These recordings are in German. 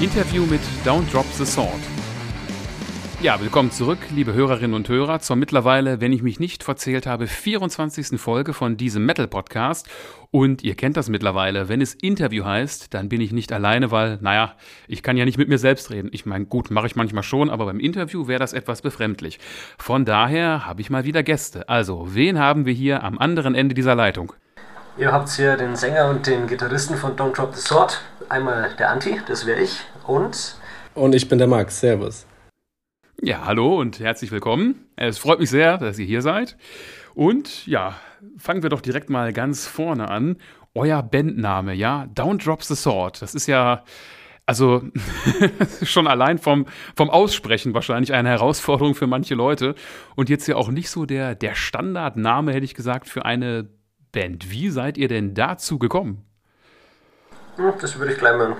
Interview mit Don't Drop the Sword. Ja, willkommen zurück, liebe Hörerinnen und Hörer, zur mittlerweile, wenn ich mich nicht verzählt habe, 24. Folge von diesem Metal-Podcast. Und ihr kennt das mittlerweile, wenn es Interview heißt, dann bin ich nicht alleine, weil, naja, ich kann ja nicht mit mir selbst reden. Ich meine, gut, mache ich manchmal schon, aber beim Interview wäre das etwas befremdlich. Von daher habe ich mal wieder Gäste. Also, wen haben wir hier am anderen Ende dieser Leitung? Ihr habt hier den Sänger und den Gitarristen von Don't Drop the Sword. Einmal der Anti, das wäre ich, und... Und ich bin der Max, Servus. Ja, hallo und herzlich willkommen. Es freut mich sehr, dass ihr hier seid. Und ja, fangen wir doch direkt mal ganz vorne an. Euer Bandname, ja, Down Drops the Sword. Das ist ja, also schon allein vom, vom Aussprechen wahrscheinlich eine Herausforderung für manche Leute. Und jetzt ja auch nicht so der, der Standardname, hätte ich gesagt, für eine Band. Wie seid ihr denn dazu gekommen? Das würde ich gleich mal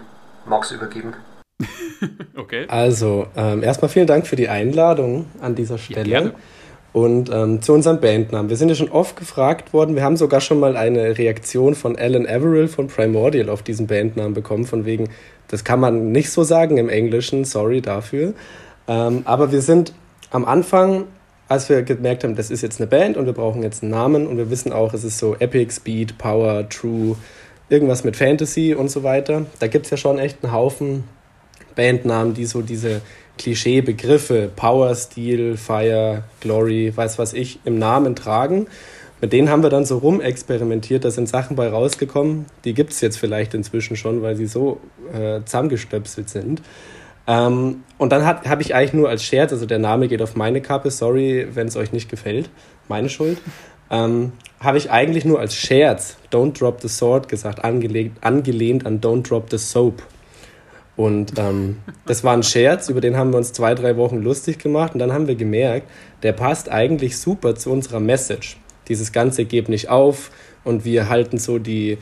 Max übergeben. okay. Also, ähm, erstmal vielen Dank für die Einladung an dieser Stelle. Ja, und ähm, zu unserem Bandnamen. Wir sind ja schon oft gefragt worden. Wir haben sogar schon mal eine Reaktion von Alan Averill von Primordial auf diesen Bandnamen bekommen, von wegen, das kann man nicht so sagen im Englischen, sorry dafür. Ähm, aber wir sind am Anfang, als wir gemerkt haben, das ist jetzt eine Band und wir brauchen jetzt einen Namen und wir wissen auch, es ist so Epic, Speed, Power, True, irgendwas mit Fantasy und so weiter. Da gibt es ja schon echt einen Haufen Bandnamen, die so diese Klischeebegriffe Power, Steel, Fire, Glory, weiß was ich, im Namen tragen. Mit denen haben wir dann so rumexperimentiert, da sind Sachen bei rausgekommen, die gibt es jetzt vielleicht inzwischen schon, weil sie so äh, zusammengestöpselt sind. Ähm, und dann habe ich eigentlich nur als Scherz, also der Name geht auf meine Kappe, sorry, wenn es euch nicht gefällt, meine Schuld, ähm, habe ich eigentlich nur als Scherz Don't Drop the Sword gesagt, angelegt, angelehnt an Don't Drop the Soap. Und ähm, das war ein Scherz, über den haben wir uns zwei, drei Wochen lustig gemacht und dann haben wir gemerkt, der passt eigentlich super zu unserer Message. Dieses Ganze geht nicht auf und wir halten so die,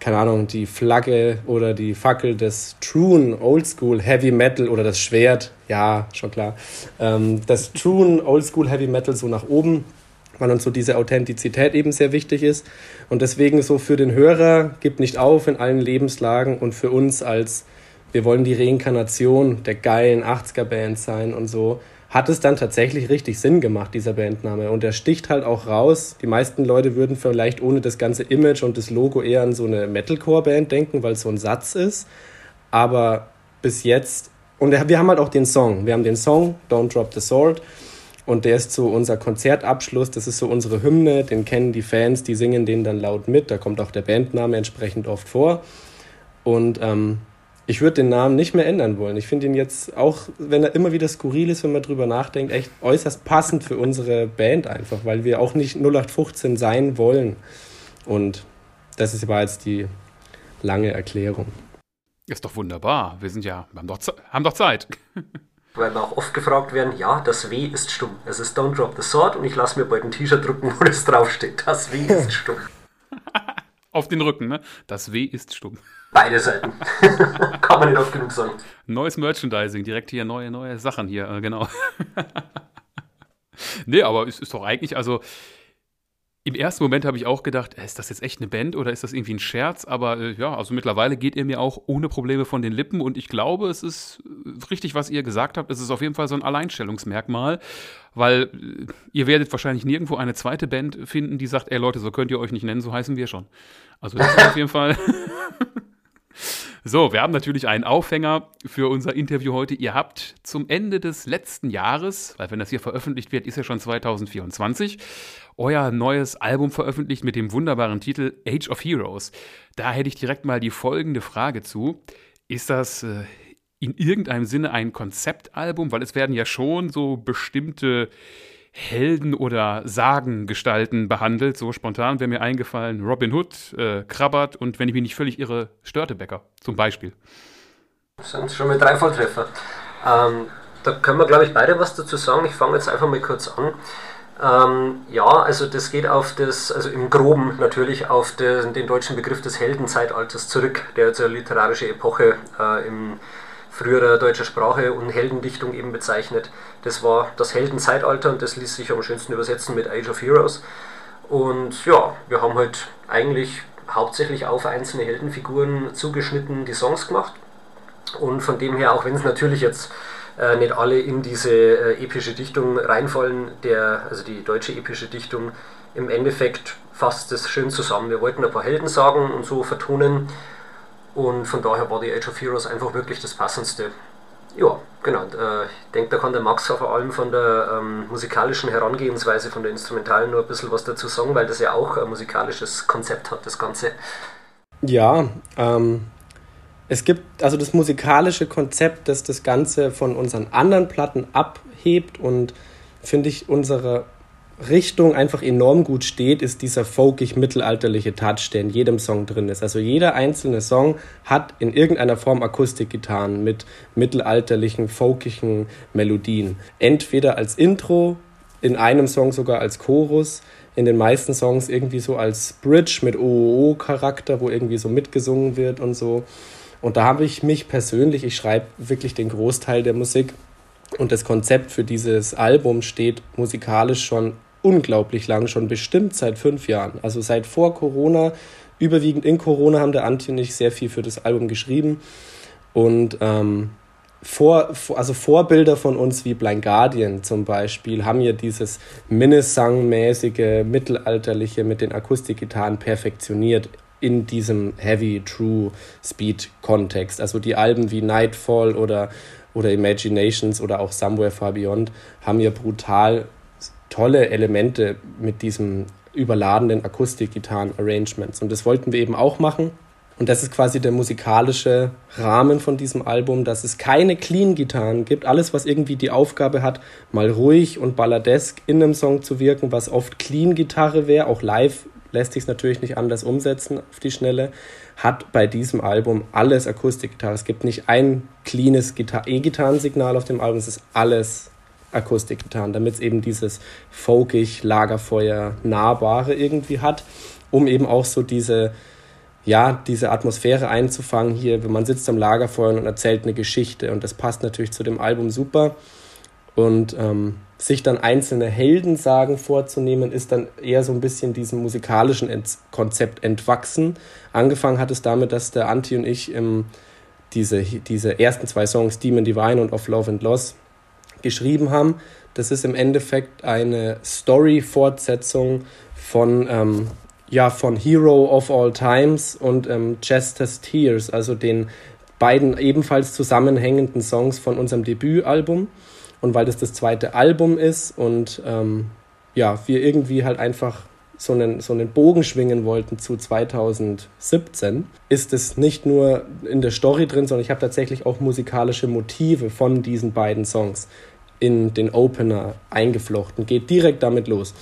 keine Ahnung, die Flagge oder die Fackel des True Oldschool Heavy Metal oder das Schwert, ja, schon klar, ähm, das True Oldschool Heavy Metal so nach oben, weil uns so diese Authentizität eben sehr wichtig ist. Und deswegen so für den Hörer, gibt nicht auf in allen Lebenslagen und für uns als wir wollen die Reinkarnation der geilen 80er-Band sein und so, hat es dann tatsächlich richtig Sinn gemacht, dieser Bandname. Und er sticht halt auch raus. Die meisten Leute würden vielleicht ohne das ganze Image und das Logo eher an so eine Metalcore-Band denken, weil es so ein Satz ist. Aber bis jetzt, und wir haben halt auch den Song. Wir haben den Song Don't Drop the Sword. Und der ist so unser Konzertabschluss, das ist so unsere Hymne, den kennen die Fans, die singen den dann laut mit. Da kommt auch der Bandname entsprechend oft vor. Und ähm, ich würde den Namen nicht mehr ändern wollen. Ich finde ihn jetzt, auch wenn er immer wieder skurril ist, wenn man drüber nachdenkt, echt äußerst passend für unsere Band einfach, weil wir auch nicht 0815 sein wollen. Und das ist aber jetzt die lange Erklärung. Ist doch wunderbar. Wir sind ja, haben doch, haben doch Zeit. Weil wir auch oft gefragt werden, ja, das W ist stumm. Es ist Don't Drop the Sword und ich lasse mir bald ein T-Shirt drucken, wo das draufsteht. Das W ist stumm. Auf den Rücken, ne? Das W ist stumm. Beide Seiten. Kann man nicht oft genug sagen. Neues Merchandising, direkt hier neue, neue Sachen hier, äh, genau. nee, aber es ist doch eigentlich, also im ersten Moment habe ich auch gedacht, äh, ist das jetzt echt eine Band oder ist das irgendwie ein Scherz? Aber äh, ja, also mittlerweile geht ihr mir auch ohne Probleme von den Lippen und ich glaube, es ist richtig, was ihr gesagt habt. Es ist auf jeden Fall so ein Alleinstellungsmerkmal, weil äh, ihr werdet wahrscheinlich nirgendwo eine zweite Band finden, die sagt, ey Leute, so könnt ihr euch nicht nennen, so heißen wir schon. Also das ist auf jeden Fall. So, wir haben natürlich einen Aufhänger für unser Interview heute. Ihr habt zum Ende des letzten Jahres, weil wenn das hier veröffentlicht wird, ist ja schon 2024, euer neues Album veröffentlicht mit dem wunderbaren Titel Age of Heroes. Da hätte ich direkt mal die folgende Frage zu. Ist das äh, in irgendeinem Sinne ein Konzeptalbum? Weil es werden ja schon so bestimmte Helden oder Sagengestalten behandelt. So spontan wäre mir eingefallen Robin Hood, äh, Krabbert und wenn ich mich nicht völlig irre, Störtebecker zum Beispiel. Das sind schon mal drei Volltreffer. Ähm, da können wir, glaube ich, beide was dazu sagen. Ich fange jetzt einfach mal kurz an. Ähm, ja, also das geht auf das, also im Groben natürlich auf den, den deutschen Begriff des Heldenzeitalters zurück, der jetzt eine literarische Epoche äh, im früherer deutscher Sprache und Heldendichtung eben bezeichnet. Das war das Heldenzeitalter und das ließ sich am schönsten übersetzen mit Age of Heroes. Und ja, wir haben halt eigentlich hauptsächlich auf einzelne Heldenfiguren zugeschnitten die Songs gemacht. Und von dem her, auch wenn es natürlich jetzt äh, nicht alle in diese äh, epische Dichtung reinfallen, der, also die deutsche epische Dichtung, im Endeffekt fasst das schön zusammen. Wir wollten ein paar Helden sagen und so vertonen und von daher war die Age of Heroes einfach wirklich das passendste. Ja, genau. Äh, ich denke, da kann der Max vor allem von der ähm, musikalischen Herangehensweise, von der Instrumentalen nur ein bisschen was dazu sagen, weil das ja auch ein musikalisches Konzept hat, das Ganze. Ja, ähm, es gibt also das musikalische Konzept, das das Ganze von unseren anderen Platten abhebt und finde ich unsere Richtung einfach enorm gut steht, ist dieser folkig-mittelalterliche Touch, der in jedem Song drin ist. Also jeder einzelne Song hat in irgendeiner Form Akustikgitarren mit mittelalterlichen, folkigen Melodien. Entweder als Intro, in einem Song sogar als Chorus, in den meisten Songs irgendwie so als Bridge mit OOO-Charakter, wo irgendwie so mitgesungen wird und so. Und da habe ich mich persönlich, ich schreibe wirklich den Großteil der Musik und das Konzept für dieses Album steht musikalisch schon unglaublich lang, schon bestimmt seit fünf Jahren. Also seit vor Corona, überwiegend in Corona haben der Antje und ich sehr viel für das Album geschrieben. Und ähm, vor, also Vorbilder von uns wie Blind Guardian zum Beispiel haben ja dieses Minnesang-mäßige, mittelalterliche mit den Akustikgitarren perfektioniert in diesem Heavy True Speed Kontext. Also die Alben wie Nightfall oder, oder Imaginations oder auch Somewhere Far Beyond haben ja brutal tolle Elemente mit diesem überladenen Akustikgitarren-Arrangements. Und das wollten wir eben auch machen. Und das ist quasi der musikalische Rahmen von diesem Album, dass es keine Clean-Gitarren gibt. Alles, was irgendwie die Aufgabe hat, mal ruhig und balladesk in einem Song zu wirken, was oft Clean-Gitarre wäre, auch live lässt sich es natürlich nicht anders umsetzen auf die Schnelle, hat bei diesem Album alles Akustikgitarre. Es gibt nicht ein cleanes E-Gitarrensignal auf dem Album, es ist alles Akustikgitarren, damit es eben dieses folkig, Lagerfeuer, nahbare irgendwie hat, um eben auch so diese, ja, diese Atmosphäre einzufangen hier, wenn man sitzt am Lagerfeuer und erzählt eine Geschichte und das passt natürlich zu dem Album super und ähm, sich dann einzelne Heldensagen vorzunehmen, ist dann eher so ein bisschen diesem musikalischen Ent Konzept entwachsen. Angefangen hat es damit, dass der Anti und ich ähm, diese, diese ersten zwei Songs, Demon Divine und Of Love and Loss, geschrieben haben. Das ist im Endeffekt eine Story-Fortsetzung von, ähm, ja, von Hero of All Times und ähm, Chester's Tears, also den beiden ebenfalls zusammenhängenden Songs von unserem Debütalbum. Und weil das das zweite Album ist und ähm, ja, wir irgendwie halt einfach so einen, so einen Bogen schwingen wollten zu 2017, ist es nicht nur in der Story drin, sondern ich habe tatsächlich auch musikalische Motive von diesen beiden Songs in den Opener eingeflochten. Geht direkt damit los.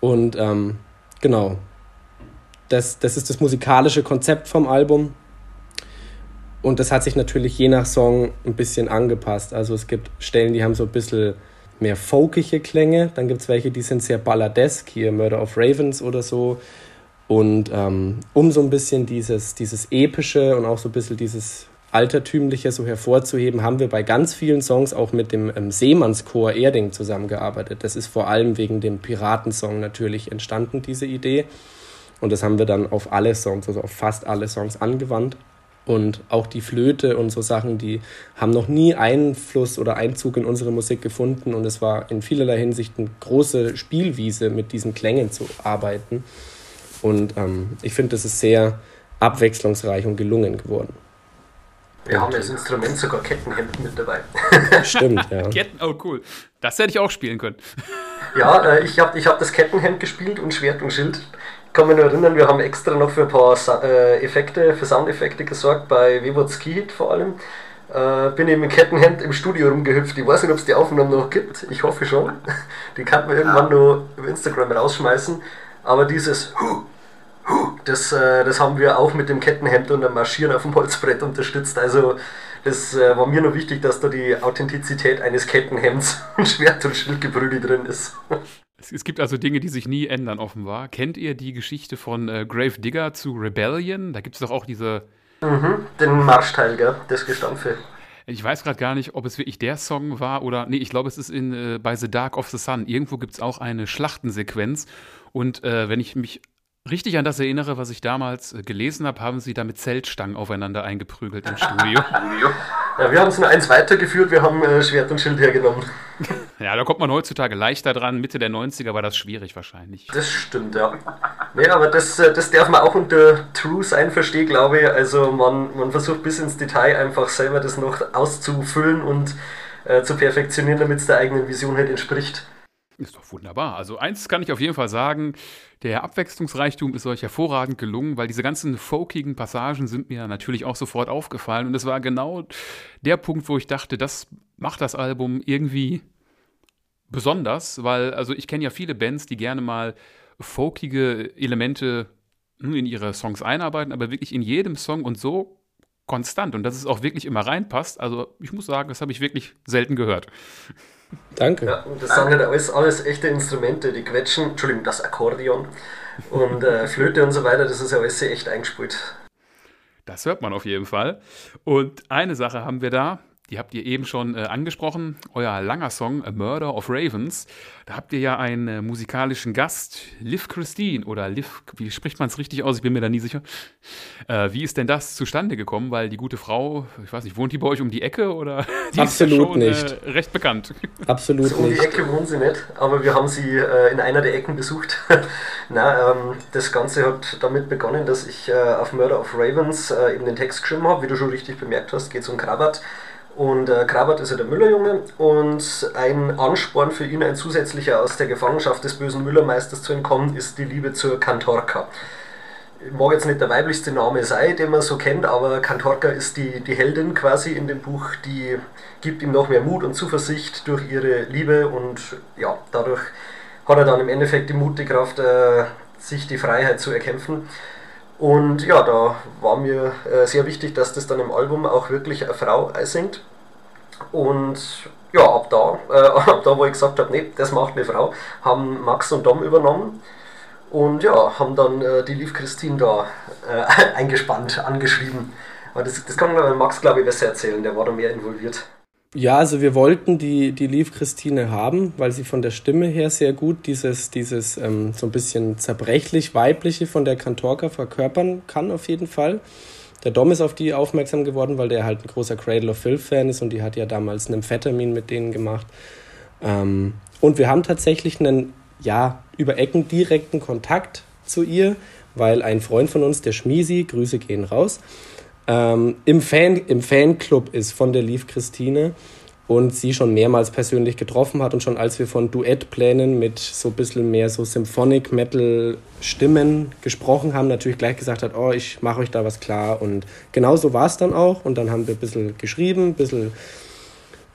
Und ähm, genau, das, das ist das musikalische Konzept vom Album. Und das hat sich natürlich je nach Song ein bisschen angepasst. Also es gibt Stellen, die haben so ein bisschen mehr folkige Klänge. Dann gibt es welche, die sind sehr balladesk, hier Murder of Ravens oder so. Und ähm, um so ein bisschen dieses, dieses epische und auch so ein bisschen dieses altertümliche so hervorzuheben, haben wir bei ganz vielen Songs auch mit dem ähm, Seemannschor Erding zusammengearbeitet. Das ist vor allem wegen dem Piratensong natürlich entstanden, diese Idee. Und das haben wir dann auf alle Songs, also auf fast alle Songs angewandt. Und auch die Flöte und so Sachen, die haben noch nie Einfluss oder Einzug in unsere Musik gefunden. Und es war in vielerlei Hinsicht eine große Spielwiese, mit diesen Klängen zu arbeiten. Und ähm, ich finde, das ist sehr abwechslungsreich und gelungen geworden. Wir haben als Instrument sogar Kettenhemden mit dabei. Stimmt, ja. Ketten, oh cool. Das hätte ich auch spielen können. Ja, äh, ich habe ich hab das Kettenhemd gespielt und Schwert und Schild kann mich nur erinnern, wir haben extra noch für ein paar äh, Effekte, für Soundeffekte gesorgt, bei Wewood Ski Hit vor allem. Äh, bin eben im Kettenhemd im Studio rumgehüpft. Ich weiß nicht, ob es die Aufnahmen noch gibt. Ich hoffe schon. Die kann man irgendwann nur über Instagram rausschmeißen. Aber dieses Hu, Hu, das, äh, das haben wir auch mit dem Kettenhemd und dem Marschieren auf dem Holzbrett unterstützt. Also das äh, war mir nur wichtig, dass da die Authentizität eines Kettenhemds und Schwert und Schildgeprügel drin ist. Es, es, gibt also Dinge, die sich nie ändern, offenbar. Kennt ihr die Geschichte von äh, Grave Digger zu Rebellion? Da gibt es doch auch diese. Mhm, den Marschteil, gell? Das Gestampfe. Ich weiß gerade gar nicht, ob es wirklich der Song war oder. Nee, ich glaube, es ist in, äh, bei The Dark of the Sun. Irgendwo gibt es auch eine Schlachtensequenz. Und äh, wenn ich mich richtig an das erinnere, was ich damals äh, gelesen habe, haben sie da mit Zeltstangen aufeinander eingeprügelt im Studio. Ja, wir haben es nur eins weitergeführt, wir haben äh, Schwert und Schild hergenommen. Ja, da kommt man heutzutage leichter dran. Mitte der 90er war das schwierig wahrscheinlich. Das stimmt, ja. Nee, aber das, äh, das darf man auch unter True sein verstehen, glaube ich. Also man, man versucht bis ins Detail einfach selber das noch auszufüllen und äh, zu perfektionieren, damit es der eigenen Vision halt entspricht. Ist doch wunderbar. Also eins kann ich auf jeden Fall sagen, der Abwechslungsreichtum ist euch hervorragend gelungen, weil diese ganzen folkigen Passagen sind mir natürlich auch sofort aufgefallen. Und es war genau der Punkt, wo ich dachte, das macht das Album irgendwie besonders, weil, also ich kenne ja viele Bands, die gerne mal folkige Elemente in ihre Songs einarbeiten, aber wirklich in jedem Song und so konstant und dass es auch wirklich immer reinpasst. Also ich muss sagen, das habe ich wirklich selten gehört. Danke. Ja, und das sind halt alles, alles echte Instrumente, die quetschen, Entschuldigung, das Akkordeon und äh, Flöte und so weiter, das ist ja alles sehr echt eingespielt. Das hört man auf jeden Fall. Und eine Sache haben wir da, die habt ihr eben schon äh, angesprochen, euer langer Song A Murder of Ravens. Da habt ihr ja einen äh, musikalischen Gast, Liv Christine oder Liv, wie spricht man es richtig aus? Ich bin mir da nie sicher. Äh, wie ist denn das zustande gekommen? Weil die gute Frau, ich weiß nicht, wohnt die bei euch um die Ecke oder? Die Absolut schon, nicht. Äh, recht bekannt. Absolut so, nicht. Um die Ecke wohnt sie nicht, aber wir haben sie äh, in einer der Ecken besucht. Na, ähm, das Ganze hat damit begonnen, dass ich äh, auf Murder of Ravens eben den Text geschrieben habe. Wie du schon richtig bemerkt hast, geht es um Krabat und äh, Krabat ist ja der Müllerjunge und ein Ansporn für ihn, ein zusätzlicher aus der Gefangenschaft des bösen Müllermeisters zu entkommen, ist die Liebe zur Kantorka. Mag jetzt nicht der weiblichste Name sein, den man so kennt, aber Kantorka ist die, die Heldin quasi in dem Buch, die gibt ihm noch mehr Mut und Zuversicht durch ihre Liebe und ja, dadurch hat er dann im Endeffekt die Mut, die Kraft, äh, sich die Freiheit zu erkämpfen. Und ja, da war mir äh, sehr wichtig, dass das dann im Album auch wirklich eine Frau singt. Und ja, ab da, äh, ab da, wo ich gesagt habe, nee, das macht eine Frau, haben Max und Dom übernommen. Und ja, haben dann äh, die Liv Christine da äh, eingespannt, angeschrieben. Aber das, das kann Max, glaube ich, besser erzählen, der war da mehr involviert. Ja, also wir wollten die, die Liv Christine haben, weil sie von der Stimme her sehr gut dieses, dieses ähm, so ein bisschen zerbrechlich weibliche von der Kantorka verkörpern kann, auf jeden Fall. Der Dom ist auf die aufmerksam geworden, weil der halt ein großer Cradle of Filth-Fan ist und die hat ja damals einen Amphetamine mit denen gemacht. Ähm, und wir haben tatsächlich einen, ja, über Ecken direkten Kontakt zu ihr, weil ein Freund von uns, der Schmiesi, Grüße gehen raus, ähm, im, Fan, im Fanclub ist von der Lief Christine und sie schon mehrmals persönlich getroffen hat und schon als wir von Duettplänen mit so ein bisschen mehr so Symphonic Metal Stimmen gesprochen haben, natürlich gleich gesagt hat, oh, ich mache euch da was klar. Und genau so war es dann auch. Und dann haben wir ein bisschen geschrieben, ein bisschen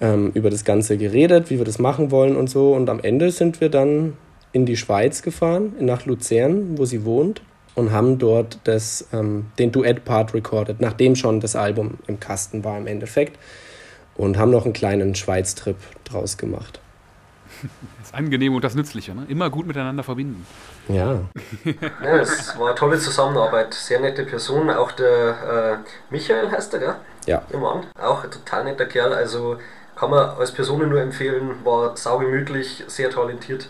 ähm, über das Ganze geredet, wie wir das machen wollen und so. Und am Ende sind wir dann in die Schweiz gefahren, nach Luzern, wo sie wohnt und haben dort das, ähm, den Duett-Part recorded, nachdem schon das Album im Kasten war im Endeffekt. Und haben noch einen kleinen Schweiz-Trip draus gemacht. Das Angenehme und das Nützliche, ne? immer gut miteinander verbinden. Ja. ja es war eine tolle Zusammenarbeit, sehr nette Person. Auch der äh, Michael heißt er, gell? Ja. Ihr Mann, auch ein total netter Kerl. Also kann man als Person nur empfehlen, war saugemütlich, sehr talentiert.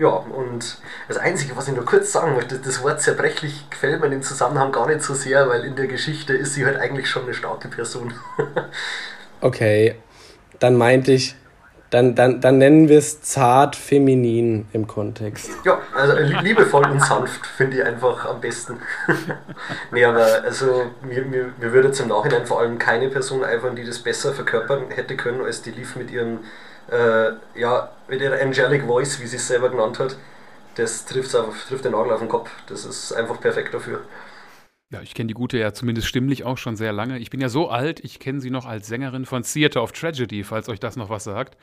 Ja, und das Einzige, was ich nur kurz sagen möchte, das Wort zerbrechlich gefällt mir in dem Zusammenhang gar nicht so sehr, weil in der Geschichte ist sie halt eigentlich schon eine starke Person. okay, dann meinte ich, dann, dann, dann nennen wir es zart feminin im Kontext. Ja, also liebevoll und sanft finde ich einfach am besten. nee, aber also mir, mir, mir würde im Nachhinein vor allem keine Person einfallen, die das besser verkörpern hätte können, als die Lief mit ihrem äh, ja, mit ihrer Angelic Voice, wie sie es selber genannt hat, das trifft, auf, trifft den Nagel auf den Kopf. Das ist einfach perfekt dafür. Ja, ich kenne die Gute ja zumindest stimmlich auch schon sehr lange. Ich bin ja so alt, ich kenne sie noch als Sängerin von Theater of Tragedy, falls euch das noch was sagt.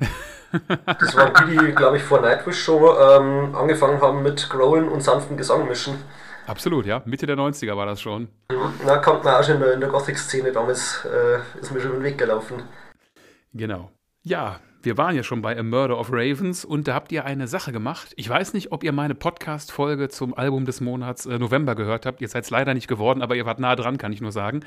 das war die, die, glaube ich, vor Nightwish schon ähm, angefangen haben mit Growlen und sanften Gesang mischen. Absolut, ja. Mitte der 90er war das schon. Na, kommt man auch schon in der, der Gothic-Szene damals, äh, ist mir schon den Weg gelaufen. Genau. Ja, wir waren ja schon bei A Murder of Ravens und da habt ihr eine Sache gemacht. Ich weiß nicht, ob ihr meine Podcast-Folge zum Album des Monats äh, November gehört habt. Ihr seid es leider nicht geworden, aber ihr wart nah dran, kann ich nur sagen.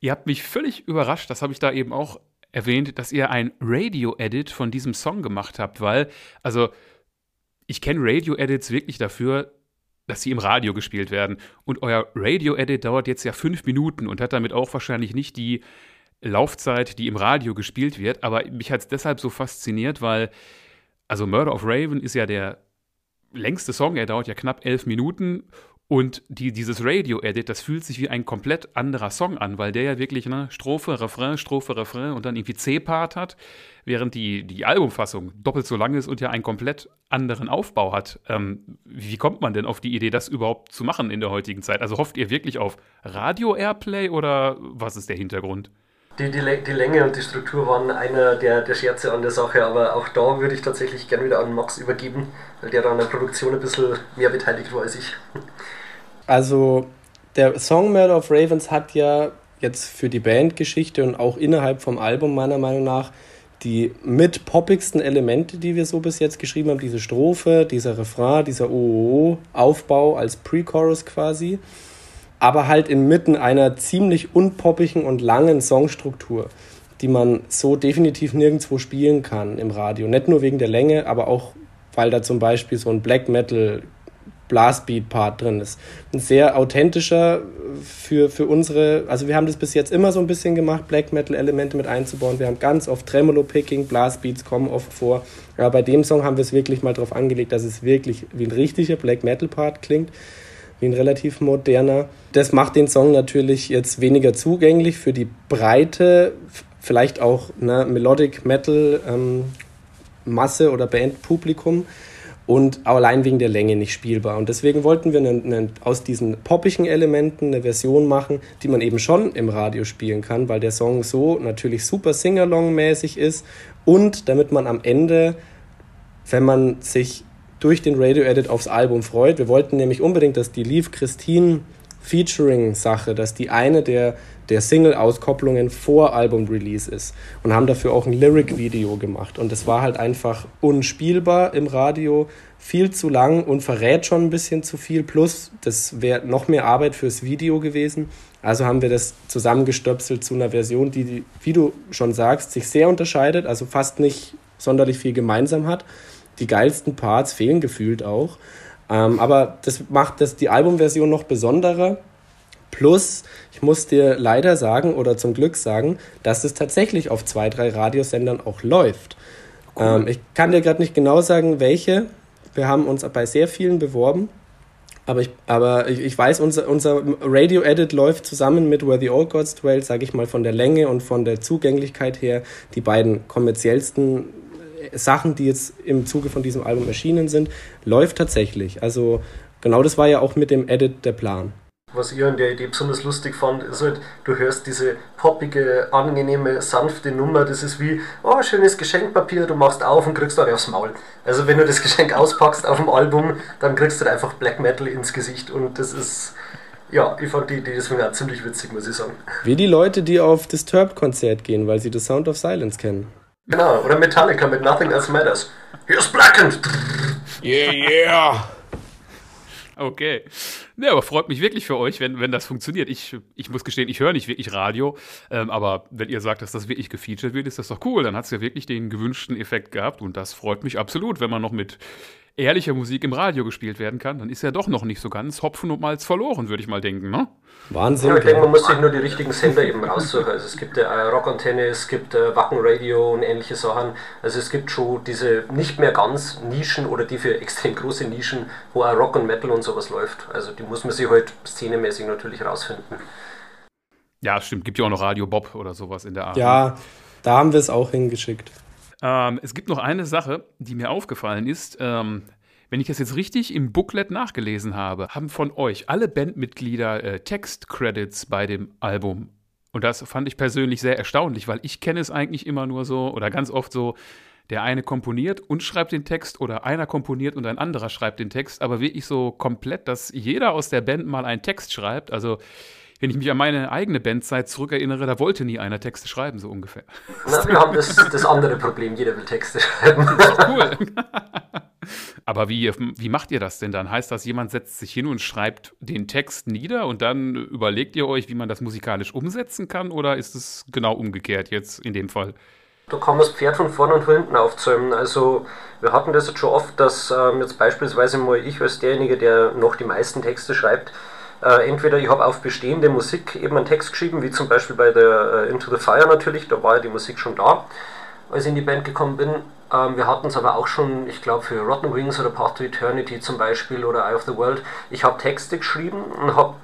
Ihr habt mich völlig überrascht, das habe ich da eben auch erwähnt, dass ihr ein Radio-Edit von diesem Song gemacht habt, weil, also, ich kenne Radio-Edits wirklich dafür, dass sie im Radio gespielt werden. Und euer Radio-Edit dauert jetzt ja fünf Minuten und hat damit auch wahrscheinlich nicht die Laufzeit, die im Radio gespielt wird. Aber mich hat es deshalb so fasziniert, weil, also Murder of Raven ist ja der längste Song, er dauert ja knapp elf Minuten. Und die, dieses Radio-Edit, das fühlt sich wie ein komplett anderer Song an, weil der ja wirklich ne, Strophe, Refrain, Strophe, Refrain und dann irgendwie C-Part hat, während die, die Albumfassung doppelt so lang ist und ja einen komplett anderen Aufbau hat. Ähm, wie kommt man denn auf die Idee, das überhaupt zu machen in der heutigen Zeit? Also hofft ihr wirklich auf Radio-Airplay oder was ist der Hintergrund? Die, die, die Länge und die Struktur waren einer der, der Scherze an der Sache, aber auch da würde ich tatsächlich gerne wieder an Max übergeben, weil der da an der Produktion ein bisschen mehr beteiligt war als ich. Also, der Song Murder of Ravens hat ja jetzt für die Bandgeschichte und auch innerhalb vom Album meiner Meinung nach die mit poppigsten Elemente, die wir so bis jetzt geschrieben haben, diese Strophe, dieser Refrain, dieser OOO-Aufbau als Pre-Chorus quasi aber halt inmitten einer ziemlich unpoppigen und langen Songstruktur, die man so definitiv nirgendwo spielen kann im Radio. Nicht nur wegen der Länge, aber auch, weil da zum Beispiel so ein Black Metal Blastbeat-Part drin ist. Ein sehr authentischer für, für unsere, also wir haben das bis jetzt immer so ein bisschen gemacht, Black Metal-Elemente mit einzubauen. Wir haben ganz oft Tremolo-Picking, Blastbeats kommen oft vor. Aber bei dem Song haben wir es wirklich mal darauf angelegt, dass es wirklich wie ein richtiger Black Metal-Part klingt wie ein relativ moderner. Das macht den Song natürlich jetzt weniger zugänglich für die breite, vielleicht auch ne, Melodic Metal ähm, Masse oder Bandpublikum und allein wegen der Länge nicht spielbar. Und deswegen wollten wir eine, eine, aus diesen poppigen Elementen eine Version machen, die man eben schon im Radio spielen kann, weil der Song so natürlich super Singalong-mäßig ist und damit man am Ende, wenn man sich durch den Radio-Edit aufs Album freut. Wir wollten nämlich unbedingt, dass die Leave Christine Featuring-Sache, dass die eine der, der Single-Auskopplungen vor Album-Release ist und haben dafür auch ein Lyric-Video gemacht. Und es war halt einfach unspielbar im Radio, viel zu lang und verrät schon ein bisschen zu viel. Plus, das wäre noch mehr Arbeit fürs Video gewesen. Also haben wir das zusammengestöpselt zu einer Version, die, wie du schon sagst, sich sehr unterscheidet, also fast nicht sonderlich viel gemeinsam hat die geilsten Parts fehlen gefühlt auch. Ähm, aber das macht das, die Albumversion noch besonderer. Plus, ich muss dir leider sagen oder zum Glück sagen, dass es tatsächlich auf zwei, drei Radiosendern auch läuft. Cool. Ähm, ich kann dir gerade nicht genau sagen, welche. Wir haben uns bei sehr vielen beworben. Aber ich, aber ich, ich weiß, unser, unser Radio-Edit läuft zusammen mit Where the Old Gods Dwell, sage ich mal, von der Länge und von der Zugänglichkeit her die beiden kommerziellsten Sachen, die jetzt im Zuge von diesem Album erschienen sind, läuft tatsächlich. Also genau das war ja auch mit dem Edit der Plan. Was ich an der Idee besonders lustig fand, ist halt, du hörst diese poppige, angenehme, sanfte Nummer. Das ist wie, oh, schönes Geschenkpapier, du machst auf und kriegst dann aufs Maul. Also wenn du das Geschenk auspackst auf dem Album, dann kriegst du einfach Black Metal ins Gesicht und das ist, ja, ich fand die Idee deswegen auch ziemlich witzig, muss ich sagen. Wie die Leute, die auf Disturbed-Konzert gehen, weil sie The Sound of Silence kennen. Genau, oder Metallica mit Nothing Else Matters. Here's Blackened! Yeah, yeah! Okay. Ne, aber freut mich wirklich für euch, wenn, wenn das funktioniert. Ich, ich muss gestehen, ich höre nicht wirklich Radio, ähm, aber wenn ihr sagt, dass das wirklich gefeatured wird, ist das doch cool. Dann hat es ja wirklich den gewünschten Effekt gehabt und das freut mich absolut, wenn man noch mit ehrlicher Musik im Radio gespielt werden kann, dann ist ja doch noch nicht so ganz Hopfen und Malz verloren, würde ich mal denken, ne? Wahnsinn. Ja, ich denke, man muss sich nur die richtigen Sender eben raussuchen. Also es gibt äh, Rockantenne, es gibt äh, Wacken Radio und ähnliche Sachen. Also es gibt schon diese nicht mehr ganz Nischen oder die für extrem große Nischen, wo auch Rock und Metal und sowas läuft. Also die muss man sich halt szenemäßig natürlich rausfinden. Ja, stimmt. Gibt ja auch noch Radio Bob oder sowas in der Art. Ja, da haben wir es auch hingeschickt. Ähm, es gibt noch eine Sache, die mir aufgefallen ist. Ähm, wenn ich das jetzt richtig im Booklet nachgelesen habe, haben von euch alle Bandmitglieder äh, Textcredits bei dem Album. Und das fand ich persönlich sehr erstaunlich, weil ich kenne es eigentlich immer nur so oder ganz oft so, der eine komponiert und schreibt den Text oder einer komponiert und ein anderer schreibt den Text, aber wirklich so komplett, dass jeder aus der Band mal einen Text schreibt. Also wenn ich mich an meine eigene Bandzeit zurückerinnere, da wollte nie einer Texte schreiben, so ungefähr. Na, wir haben das, das andere Problem, jeder will Texte schreiben. cool. Aber wie, wie macht ihr das denn dann? Heißt das, jemand setzt sich hin und schreibt den Text nieder und dann überlegt ihr euch, wie man das musikalisch umsetzen kann? Oder ist es genau umgekehrt jetzt in dem Fall? Da kann man das Pferd von vorne und von hinten aufzäumen. Also wir hatten das jetzt schon oft, dass ähm, jetzt beispielsweise mal ich als derjenige, der noch die meisten Texte schreibt, äh, entweder ich habe auf bestehende Musik eben einen Text geschrieben, wie zum Beispiel bei der äh, Into the Fire natürlich, da war ja die Musik schon da, als ich in die Band gekommen bin. Ähm, wir hatten es aber auch schon, ich glaube, für Rotten Wings oder Path to Eternity zum Beispiel oder Eye of the World. Ich habe Texte geschrieben und habe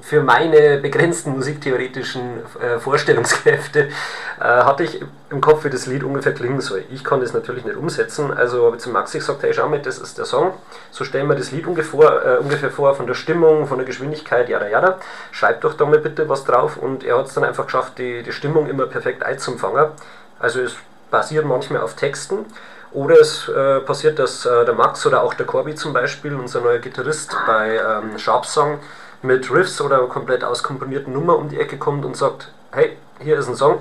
für meine begrenzten musiktheoretischen äh, Vorstellungskräfte äh, hatte ich im Kopf, wie das Lied ungefähr klingen soll. Ich kann das natürlich nicht umsetzen, also habe ich zu Maxi gesagt, hey, schau mal, das ist der Song, so stellen wir das Lied ungefähr, äh, ungefähr vor, von der Stimmung, von der Geschwindigkeit, jada jada, schreib doch da mal bitte was drauf. Und er hat es dann einfach geschafft, die, die Stimmung immer perfekt einzufangen. Also es basiert manchmal auf Texten. Oder es äh, passiert, dass äh, der Max oder auch der Corby zum Beispiel, unser neuer Gitarrist bei ähm, Sharp mit Riffs oder komplett auskomponierten Nummer um die Ecke kommt und sagt, hey, hier ist ein Song,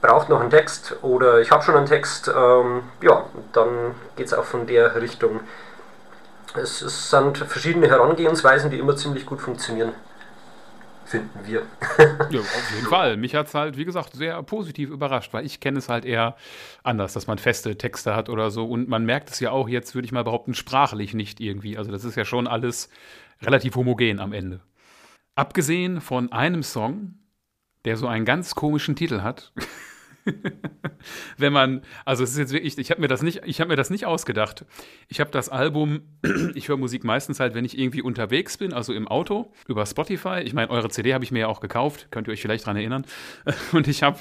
braucht noch einen Text oder ich habe schon einen Text, ähm, ja, dann geht es auch von der Richtung. Es, es sind verschiedene Herangehensweisen, die immer ziemlich gut funktionieren finden wir. ja, auf jeden Fall. Mich hat es halt, wie gesagt, sehr positiv überrascht, weil ich kenne es halt eher anders, dass man feste Texte hat oder so. Und man merkt es ja auch jetzt, würde ich mal behaupten, sprachlich nicht irgendwie. Also das ist ja schon alles relativ homogen am Ende. Abgesehen von einem Song, der so einen ganz komischen Titel hat. Wenn man, also es ist jetzt wirklich, ich habe mir das nicht, ich habe mir das nicht ausgedacht. Ich habe das Album, ich höre Musik meistens halt, wenn ich irgendwie unterwegs bin, also im Auto über Spotify. Ich meine, eure CD habe ich mir ja auch gekauft, könnt ihr euch vielleicht daran erinnern. Und ich habe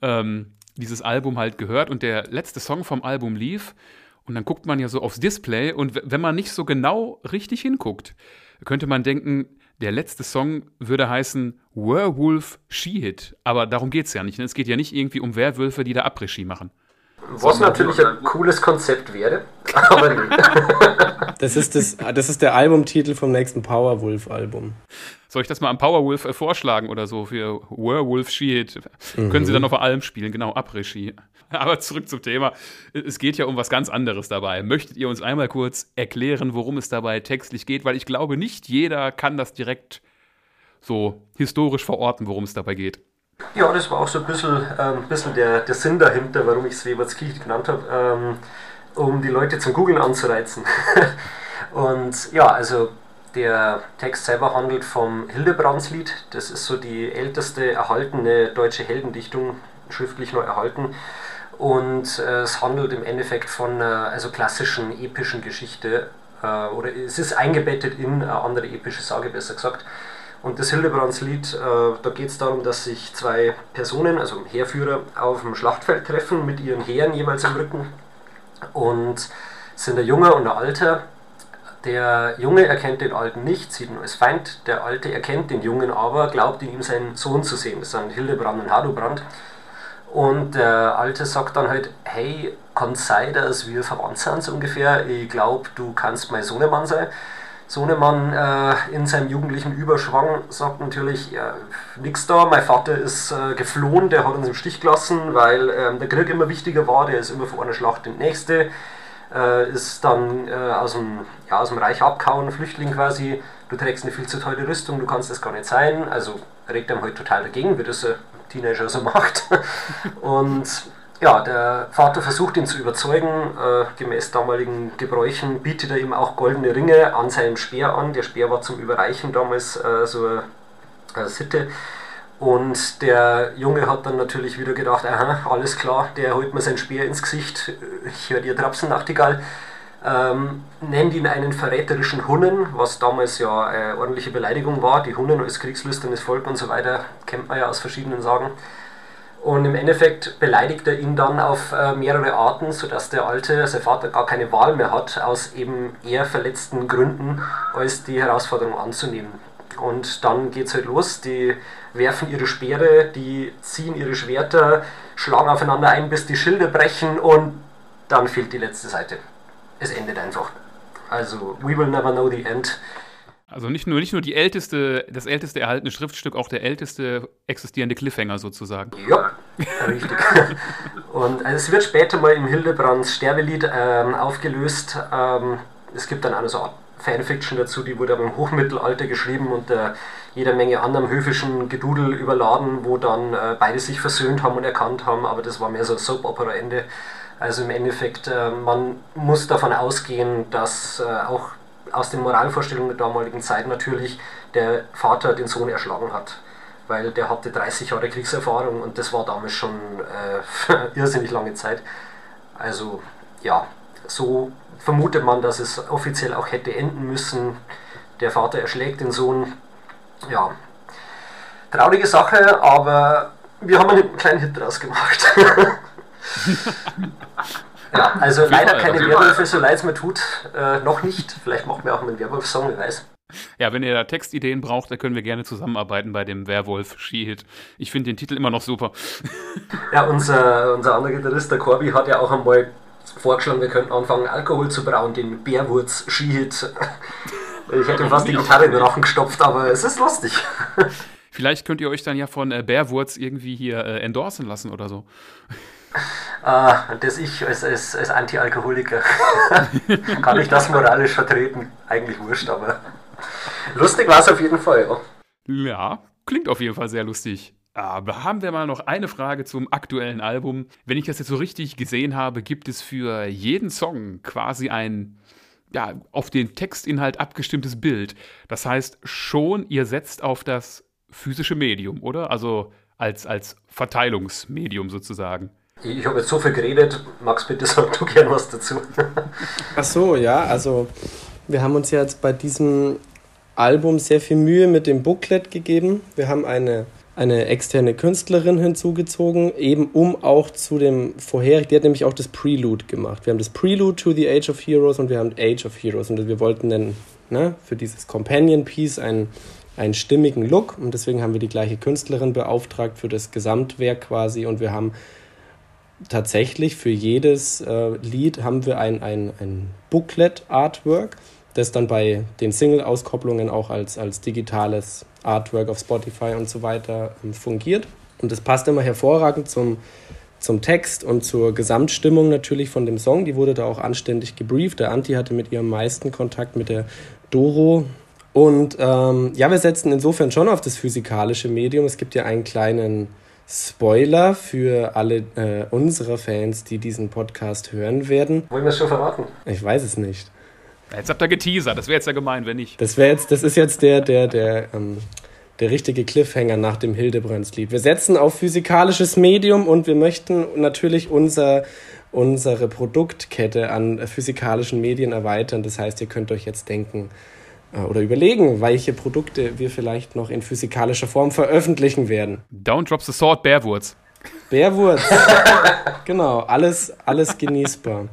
ähm, dieses Album halt gehört und der letzte Song vom Album lief. Und dann guckt man ja so aufs Display und wenn man nicht so genau richtig hinguckt, könnte man denken, der letzte Song würde heißen Werewolf She-Hit. Aber darum geht es ja nicht. Ne? Es geht ja nicht irgendwie um Werwölfe, die da Après-Ski machen. Was natürlich ein cooles Konzept wäre, aber nee. Das ist, das, das ist der Albumtitel vom nächsten Powerwolf-Album. Soll ich das mal am Powerwolf äh, vorschlagen oder so für Werewolf She-Hit? Mhm. Können Sie dann auf allem spielen, genau, Après-Ski. Aber zurück zum Thema. Es geht ja um was ganz anderes dabei. Möchtet ihr uns einmal kurz erklären, worum es dabei textlich geht? Weil ich glaube, nicht jeder kann das direkt so historisch verorten, worum es dabei geht. Ja, das war auch so ein bisschen, ähm, bisschen der, der Sinn dahinter, warum ich es Webertskirch genannt habe, ähm, um die Leute zum Googlen anzureizen. Und ja, also der Text selber handelt vom Hildebrandslied. Das ist so die älteste erhaltene deutsche Heldendichtung, schriftlich neu erhalten. Und äh, es handelt im Endeffekt von einer also klassischen epischen Geschichte, äh, oder es ist eingebettet in eine andere epische Sage, besser gesagt. Und das Hildebrandslied, äh, da geht es darum, dass sich zwei Personen, also Heerführer, auf dem Schlachtfeld treffen mit ihren Heeren jeweils im Rücken. Und sind der Junge und der Alter. Der Junge erkennt den Alten nicht, sieht ihn als Feind. Der Alte erkennt den Jungen aber, glaubt in ihm seinen Sohn zu sehen. Das sind Hildebrand und Hadobrand. Und der Alte sagt dann halt, hey, kann es sein, dass wir verwandt sind so ungefähr? Ich glaube, du kannst mein Sohnemann sein. Sohnemann äh, in seinem jugendlichen Überschwang sagt natürlich, ja, nix da, mein Vater ist äh, geflohen, der hat uns im Stich gelassen, weil ähm, der Krieg immer wichtiger war, der ist immer vor einer Schlacht die nächste, äh, ist dann äh, aus, dem, ja, aus dem Reich abgehauen, Flüchtling quasi, du trägst eine viel zu teure Rüstung, du kannst das gar nicht sein, also regt er halt total dagegen, wie das ein Teenager so macht. Und ja, der Vater versucht ihn zu überzeugen, äh, gemäß damaligen Gebräuchen bietet er ihm auch goldene Ringe an seinem Speer an. Der Speer war zum Überreichen damals äh, so eine Sitte. Und der Junge hat dann natürlich wieder gedacht, aha, alles klar, der holt mir sein Speer ins Gesicht, ich höre dir Trapsen, Nachtigall. Ähm, nennt ihn einen verräterischen Hunnen, was damals ja eine ordentliche Beleidigung war. Die Hunnen als kriegslüsternes Volk und so weiter kennt man ja aus verschiedenen Sagen. Und im Endeffekt beleidigt er ihn dann auf äh, mehrere Arten, sodass der alte, sein Vater, gar keine Wahl mehr hat, aus eben eher verletzten Gründen, als die Herausforderung anzunehmen. Und dann geht es halt los, die werfen ihre Speere, die ziehen ihre Schwerter, schlagen aufeinander ein, bis die Schilde brechen und dann fehlt die letzte Seite. Es endet einfach. Also, we will never know the end. Also nicht nur, nicht nur die älteste, das älteste erhaltene Schriftstück, auch der älteste existierende Cliffhanger sozusagen. Ja, richtig. Und also es wird später mal im Hildebrands Sterbelied ähm, aufgelöst. Ähm, es gibt dann auch so Fanfiction dazu, die wurde aber im Hochmittelalter geschrieben und äh, jeder Menge anderem höfischen Gedudel überladen, wo dann äh, beide sich versöhnt haben und erkannt haben, aber das war mehr so ein Soap-Opera-Ende. Also im Endeffekt, äh, man muss davon ausgehen, dass äh, auch aus den Moralvorstellungen der damaligen Zeit natürlich der Vater den Sohn erschlagen hat. Weil der hatte 30 Jahre Kriegserfahrung und das war damals schon äh, irrsinnig lange Zeit. Also ja, so vermutet man, dass es offiziell auch hätte enden müssen. Der Vater erschlägt den Sohn. Ja, traurige Sache, aber wir haben einen kleinen Hit draus gemacht. Ja, also leider keine Werwölfe, so leid es mir tut. Äh, noch nicht. Vielleicht machen wir auch mal einen Werwolf-Song, wer weiß. Ja, wenn ihr da Textideen braucht, dann können wir gerne zusammenarbeiten bei dem Werwolf She-Hit. Ich finde den Titel immer noch super. Ja, unser, unser anderer Gitarrist, der Corby, hat ja auch einmal vorgeschlagen, wir könnten anfangen, Alkohol zu brauen, den Bärwurz She-Hit. Ich hätte fast die Gitarre in den Rachen gestopft, aber es ist lustig. Vielleicht könnt ihr euch dann ja von äh, Bärwurz irgendwie hier äh, endorsen lassen oder so. Uh, das ich als, als, als Anti-Alkoholiker kann ich das moralisch vertreten. Eigentlich wurscht, aber lustig war es auf jeden Fall. Ja. ja, klingt auf jeden Fall sehr lustig. Aber haben wir mal noch eine Frage zum aktuellen Album. Wenn ich das jetzt so richtig gesehen habe, gibt es für jeden Song quasi ein ja, auf den Textinhalt abgestimmtes Bild. Das heißt schon, ihr setzt auf das physische Medium, oder? Also als, als Verteilungsmedium sozusagen. Ich habe jetzt so viel geredet. Max, bitte sag du gern was dazu. Ach so, ja, also wir haben uns ja jetzt bei diesem Album sehr viel Mühe mit dem Booklet gegeben. Wir haben eine, eine externe Künstlerin hinzugezogen, eben um auch zu dem vorherigen, die hat nämlich auch das Prelude gemacht. Wir haben das Prelude to the Age of Heroes und wir haben Age of Heroes. Und wir wollten dann ne, für dieses Companion Piece einen, einen stimmigen Look. Und deswegen haben wir die gleiche Künstlerin beauftragt für das Gesamtwerk quasi. Und wir haben tatsächlich für jedes äh, Lied haben wir ein, ein, ein Booklet-Artwork, das dann bei den Single-Auskopplungen auch als, als digitales Artwork auf Spotify und so weiter ähm, fungiert. Und das passt immer hervorragend zum, zum Text und zur Gesamtstimmung natürlich von dem Song. Die wurde da auch anständig gebrieft. Der Anti hatte mit ihr am meisten Kontakt mit der Doro. Und ähm, ja, wir setzen insofern schon auf das physikalische Medium. Es gibt ja einen kleinen Spoiler für alle äh, unserer Fans, die diesen Podcast hören werden. Wollen wir es schon verraten? Ich weiß es nicht. Jetzt habt ihr geteasert, das wäre jetzt ja gemein, wenn nicht. Das wäre jetzt, das ist jetzt der, der, der, ähm, der richtige Cliffhanger nach dem Hildebrandslied. Wir setzen auf physikalisches Medium und wir möchten natürlich unser, unsere Produktkette an physikalischen Medien erweitern. Das heißt, ihr könnt euch jetzt denken, äh, oder überlegen, welche Produkte wir vielleicht noch in physikalischer Form veröffentlichen werden. Down drops the sword, Bärwurz. Bärwurz. genau, alles, alles genießbar.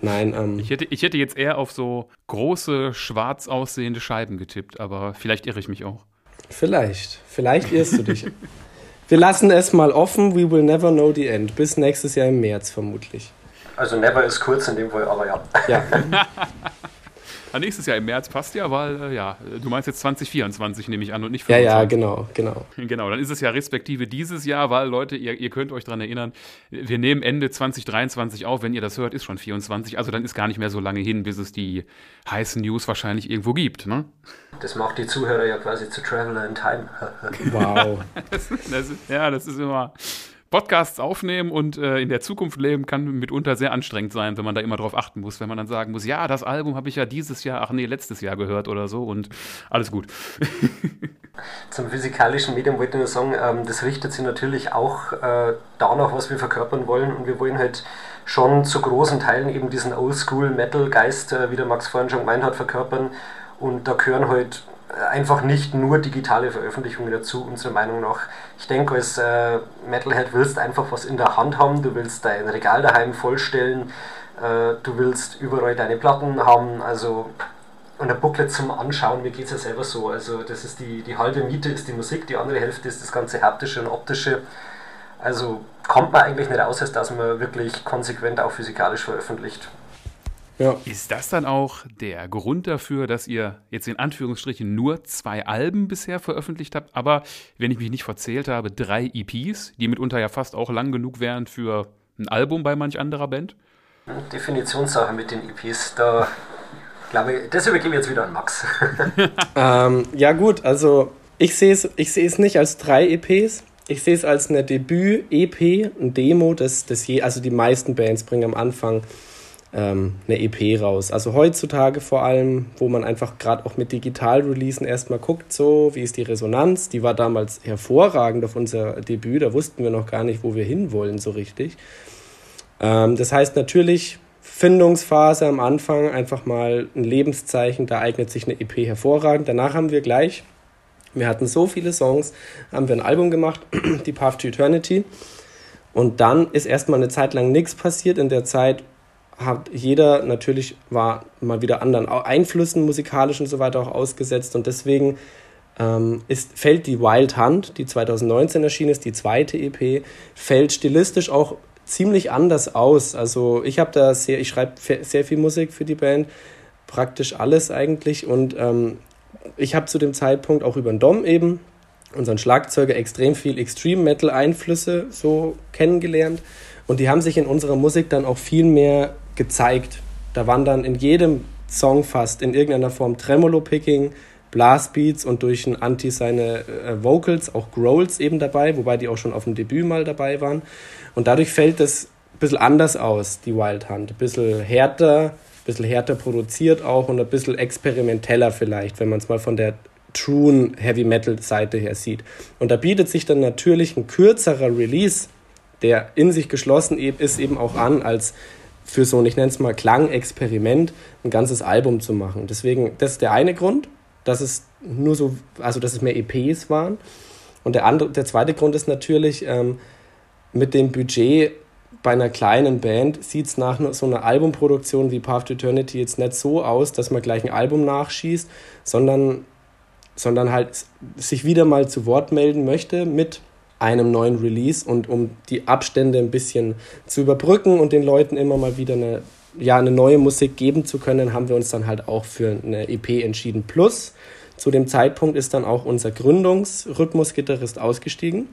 Nein, ähm, ich, hätte, ich hätte jetzt eher auf so große, schwarz aussehende Scheiben getippt, aber vielleicht irre ich mich auch. Vielleicht, vielleicht irrst du dich. Wir lassen es mal offen, we will never know the end. Bis nächstes Jahr im März vermutlich. Also never ist kurz in dem Fall, aber ja. Ja. Ja, nächstes Jahr im März passt ja, weil, äh, ja, du meinst jetzt 2024, nehme ich an, und nicht 25. Ja, ja, genau, genau. Genau, dann ist es ja respektive dieses Jahr, weil, Leute, ihr, ihr könnt euch daran erinnern, wir nehmen Ende 2023 auf, wenn ihr das hört, ist schon 24, also dann ist gar nicht mehr so lange hin, bis es die heißen News wahrscheinlich irgendwo gibt, ne? Das macht die Zuhörer ja quasi zu Traveler in Time. wow. das, das, ja, das ist immer Podcasts aufnehmen und äh, in der Zukunft leben kann mitunter sehr anstrengend sein, wenn man da immer drauf achten muss, wenn man dann sagen muss, ja, das Album habe ich ja dieses Jahr, ach nee, letztes Jahr gehört oder so und alles gut. Zum physikalischen Medium wollte ich nur sagen, ähm, das richtet sich natürlich auch äh, danach, was wir verkörpern wollen und wir wollen halt schon zu großen Teilen eben diesen Oldschool-Metal-Geist, äh, wie der Max vorhin schon gemeint hat, verkörpern und da gehören halt einfach nicht nur digitale Veröffentlichungen dazu, unserer Meinung nach. Ich denke, als äh, Metalhead willst du einfach was in der Hand haben, du willst dein Regal daheim vollstellen, äh, du willst überall deine Platten haben, also und ein Booklet zum Anschauen, mir geht es ja selber so. Also das ist die, die halbe Miete ist die Musik, die andere Hälfte ist das ganze haptische und optische. Also kommt man eigentlich nicht aus, als dass man wirklich konsequent auch physikalisch veröffentlicht. Ja. Ist das dann auch der Grund dafür, dass ihr jetzt in Anführungsstrichen nur zwei Alben bisher veröffentlicht habt, aber, wenn ich mich nicht verzählt habe, drei EPs, die mitunter ja fast auch lang genug wären für ein Album bei manch anderer Band? Definitionssache mit den EPs, da glaube ich, das übergebe ich jetzt wieder an Max. ähm, ja gut, also ich sehe es ich nicht als drei EPs, ich sehe es als eine Debüt-EP, ein Demo, das, das je, also die meisten Bands bringen am Anfang ähm, eine EP raus. Also heutzutage vor allem, wo man einfach gerade auch mit Digital-Releasen erstmal guckt, so, wie ist die Resonanz? Die war damals hervorragend auf unser Debüt, da wussten wir noch gar nicht, wo wir hinwollen so richtig. Ähm, das heißt natürlich, Findungsphase am Anfang einfach mal ein Lebenszeichen, da eignet sich eine EP hervorragend. Danach haben wir gleich, wir hatten so viele Songs, haben wir ein Album gemacht, die Path to Eternity. Und dann ist erstmal eine Zeit lang nichts passiert. In der Zeit hat jeder natürlich war mal wieder anderen Einflüssen musikalisch und so weiter auch ausgesetzt und deswegen ähm, ist, fällt die Wild Hunt, die 2019 erschienen ist, die zweite EP, fällt stilistisch auch ziemlich anders aus. Also ich habe da sehr, ich schreibe sehr viel Musik für die Band, praktisch alles eigentlich und ähm, ich habe zu dem Zeitpunkt auch über den Dom eben unseren Schlagzeuger extrem viel Extreme Metal Einflüsse so kennengelernt und die haben sich in unserer Musik dann auch viel mehr gezeigt. Da waren dann in jedem Song fast in irgendeiner Form Tremolo-Picking, Blastbeats und durch ein Anti seine äh, Vocals, auch Growls eben dabei, wobei die auch schon auf dem Debüt mal dabei waren. Und dadurch fällt es ein bisschen anders aus, die Wild Hunt. Ein bisschen härter, ein bisschen härter produziert auch und ein bisschen experimenteller vielleicht, wenn man es mal von der truen Heavy Metal Seite her sieht. Und da bietet sich dann natürlich ein kürzerer Release, der in sich geschlossen ist, eben auch an, als für so, ich nenne es mal Klangexperiment, ein ganzes Album zu machen. Deswegen, das ist der eine Grund, dass es nur so, also dass es mehr EPs waren. Und der, andere, der zweite Grund ist natürlich, ähm, mit dem Budget bei einer kleinen Band sieht es nach so einer Albumproduktion wie Path to Eternity jetzt nicht so aus, dass man gleich ein Album nachschießt, sondern, sondern halt sich wieder mal zu Wort melden möchte mit einem neuen Release und um die Abstände ein bisschen zu überbrücken und den Leuten immer mal wieder eine, ja, eine neue Musik geben zu können, haben wir uns dann halt auch für eine EP entschieden. Plus, zu dem Zeitpunkt ist dann auch unser Gründungsrhythmusgitarrist ausgestiegen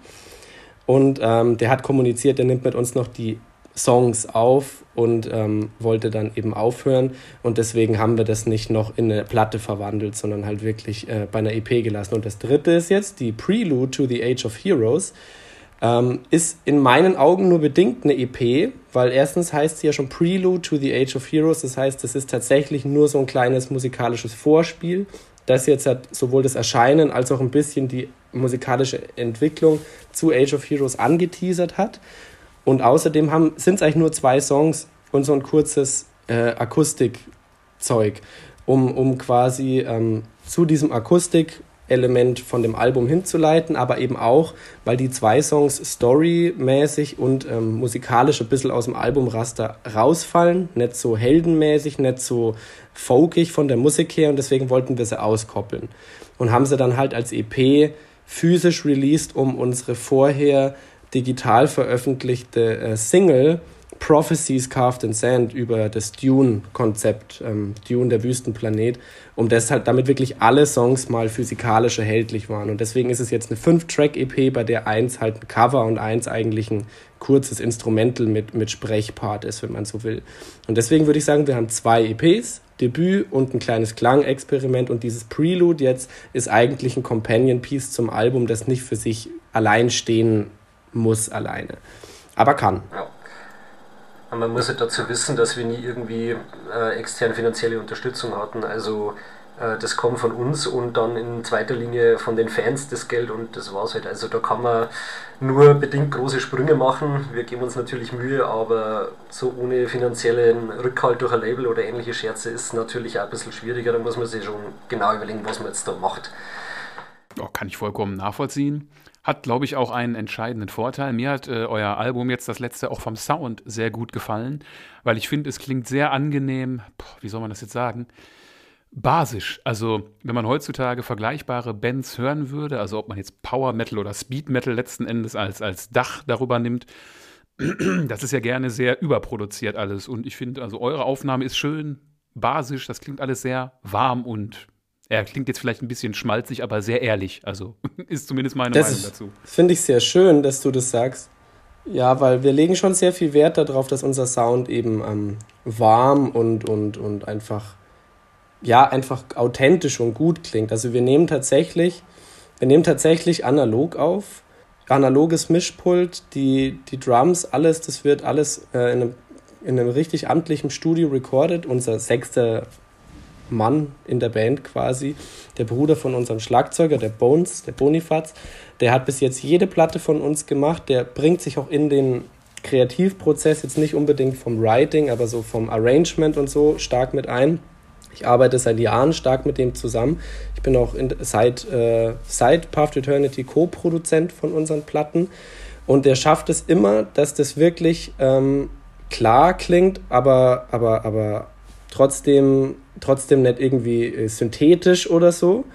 und ähm, der hat kommuniziert, der nimmt mit uns noch die Songs auf und ähm, wollte dann eben aufhören. Und deswegen haben wir das nicht noch in eine Platte verwandelt, sondern halt wirklich äh, bei einer EP gelassen. Und das dritte ist jetzt die Prelude to the Age of Heroes. Ähm, ist in meinen Augen nur bedingt eine EP, weil erstens heißt sie ja schon Prelude to the Age of Heroes. Das heißt, es ist tatsächlich nur so ein kleines musikalisches Vorspiel, das jetzt hat sowohl das Erscheinen als auch ein bisschen die musikalische Entwicklung zu Age of Heroes angeteasert hat. Und außerdem sind es eigentlich nur zwei Songs und so ein kurzes äh, Akustikzeug, um, um quasi ähm, zu diesem Akustik-Element von dem Album hinzuleiten, aber eben auch, weil die zwei Songs storymäßig und ähm, musikalisch ein bisschen aus dem Albumraster rausfallen, nicht so heldenmäßig, nicht so folkig von der Musik her und deswegen wollten wir sie auskoppeln. Und haben sie dann halt als EP physisch released, um unsere vorher digital veröffentlichte äh, Single Prophecies Carved in Sand über das Dune-Konzept, ähm, Dune, der Wüstenplanet, um das halt, damit wirklich alle Songs mal physikalisch erhältlich waren. Und deswegen ist es jetzt eine 5-Track-EP, bei der eins halt ein Cover und eins eigentlich ein kurzes Instrumental mit, mit Sprechpart ist, wenn man so will. Und deswegen würde ich sagen, wir haben zwei EPs, Debüt und ein kleines Klangexperiment und dieses Prelude jetzt ist eigentlich ein Companion-Piece zum Album, das nicht für sich allein stehen muss alleine. Aber kann. Ja. man muss halt dazu wissen, dass wir nie irgendwie äh, externe finanzielle Unterstützung hatten. Also äh, das kommt von uns und dann in zweiter Linie von den Fans das Geld und das war's halt. Also da kann man nur bedingt große Sprünge machen. Wir geben uns natürlich Mühe, aber so ohne finanziellen Rückhalt durch ein Label oder ähnliche Scherze ist natürlich auch ein bisschen schwieriger. Da muss man sich schon genau überlegen, was man jetzt da macht. Oh, kann ich vollkommen nachvollziehen. Hat, glaube ich, auch einen entscheidenden Vorteil. Mir hat äh, euer Album jetzt das letzte auch vom Sound sehr gut gefallen, weil ich finde, es klingt sehr angenehm, boah, wie soll man das jetzt sagen, basisch. Also, wenn man heutzutage vergleichbare Bands hören würde, also ob man jetzt Power Metal oder Speed Metal letzten Endes als, als Dach darüber nimmt, das ist ja gerne sehr überproduziert alles. Und ich finde, also eure Aufnahme ist schön basisch, das klingt alles sehr warm und er klingt jetzt vielleicht ein bisschen schmalzig, aber sehr ehrlich. Also ist zumindest meine das Meinung dazu. Finde ich sehr schön, dass du das sagst. Ja, weil wir legen schon sehr viel Wert darauf, dass unser Sound eben ähm, warm und, und, und einfach, ja, einfach authentisch und gut klingt. Also wir nehmen tatsächlich, wir nehmen tatsächlich analog auf, analoges Mischpult, die, die Drums, alles, das wird alles äh, in, einem, in einem richtig amtlichen Studio recorded. Unser sechster Mann in der Band quasi, der Bruder von unserem Schlagzeuger, der Bones, der Bonifaz, der hat bis jetzt jede Platte von uns gemacht, der bringt sich auch in den Kreativprozess jetzt nicht unbedingt vom Writing, aber so vom Arrangement und so stark mit ein. Ich arbeite seit Jahren stark mit dem zusammen. Ich bin auch in, seit, äh, seit Path Eternity Co-Produzent von unseren Platten. Und der schafft es immer, dass das wirklich ähm, klar klingt, aber, aber, aber trotzdem, trotzdem nicht irgendwie äh, synthetisch oder so.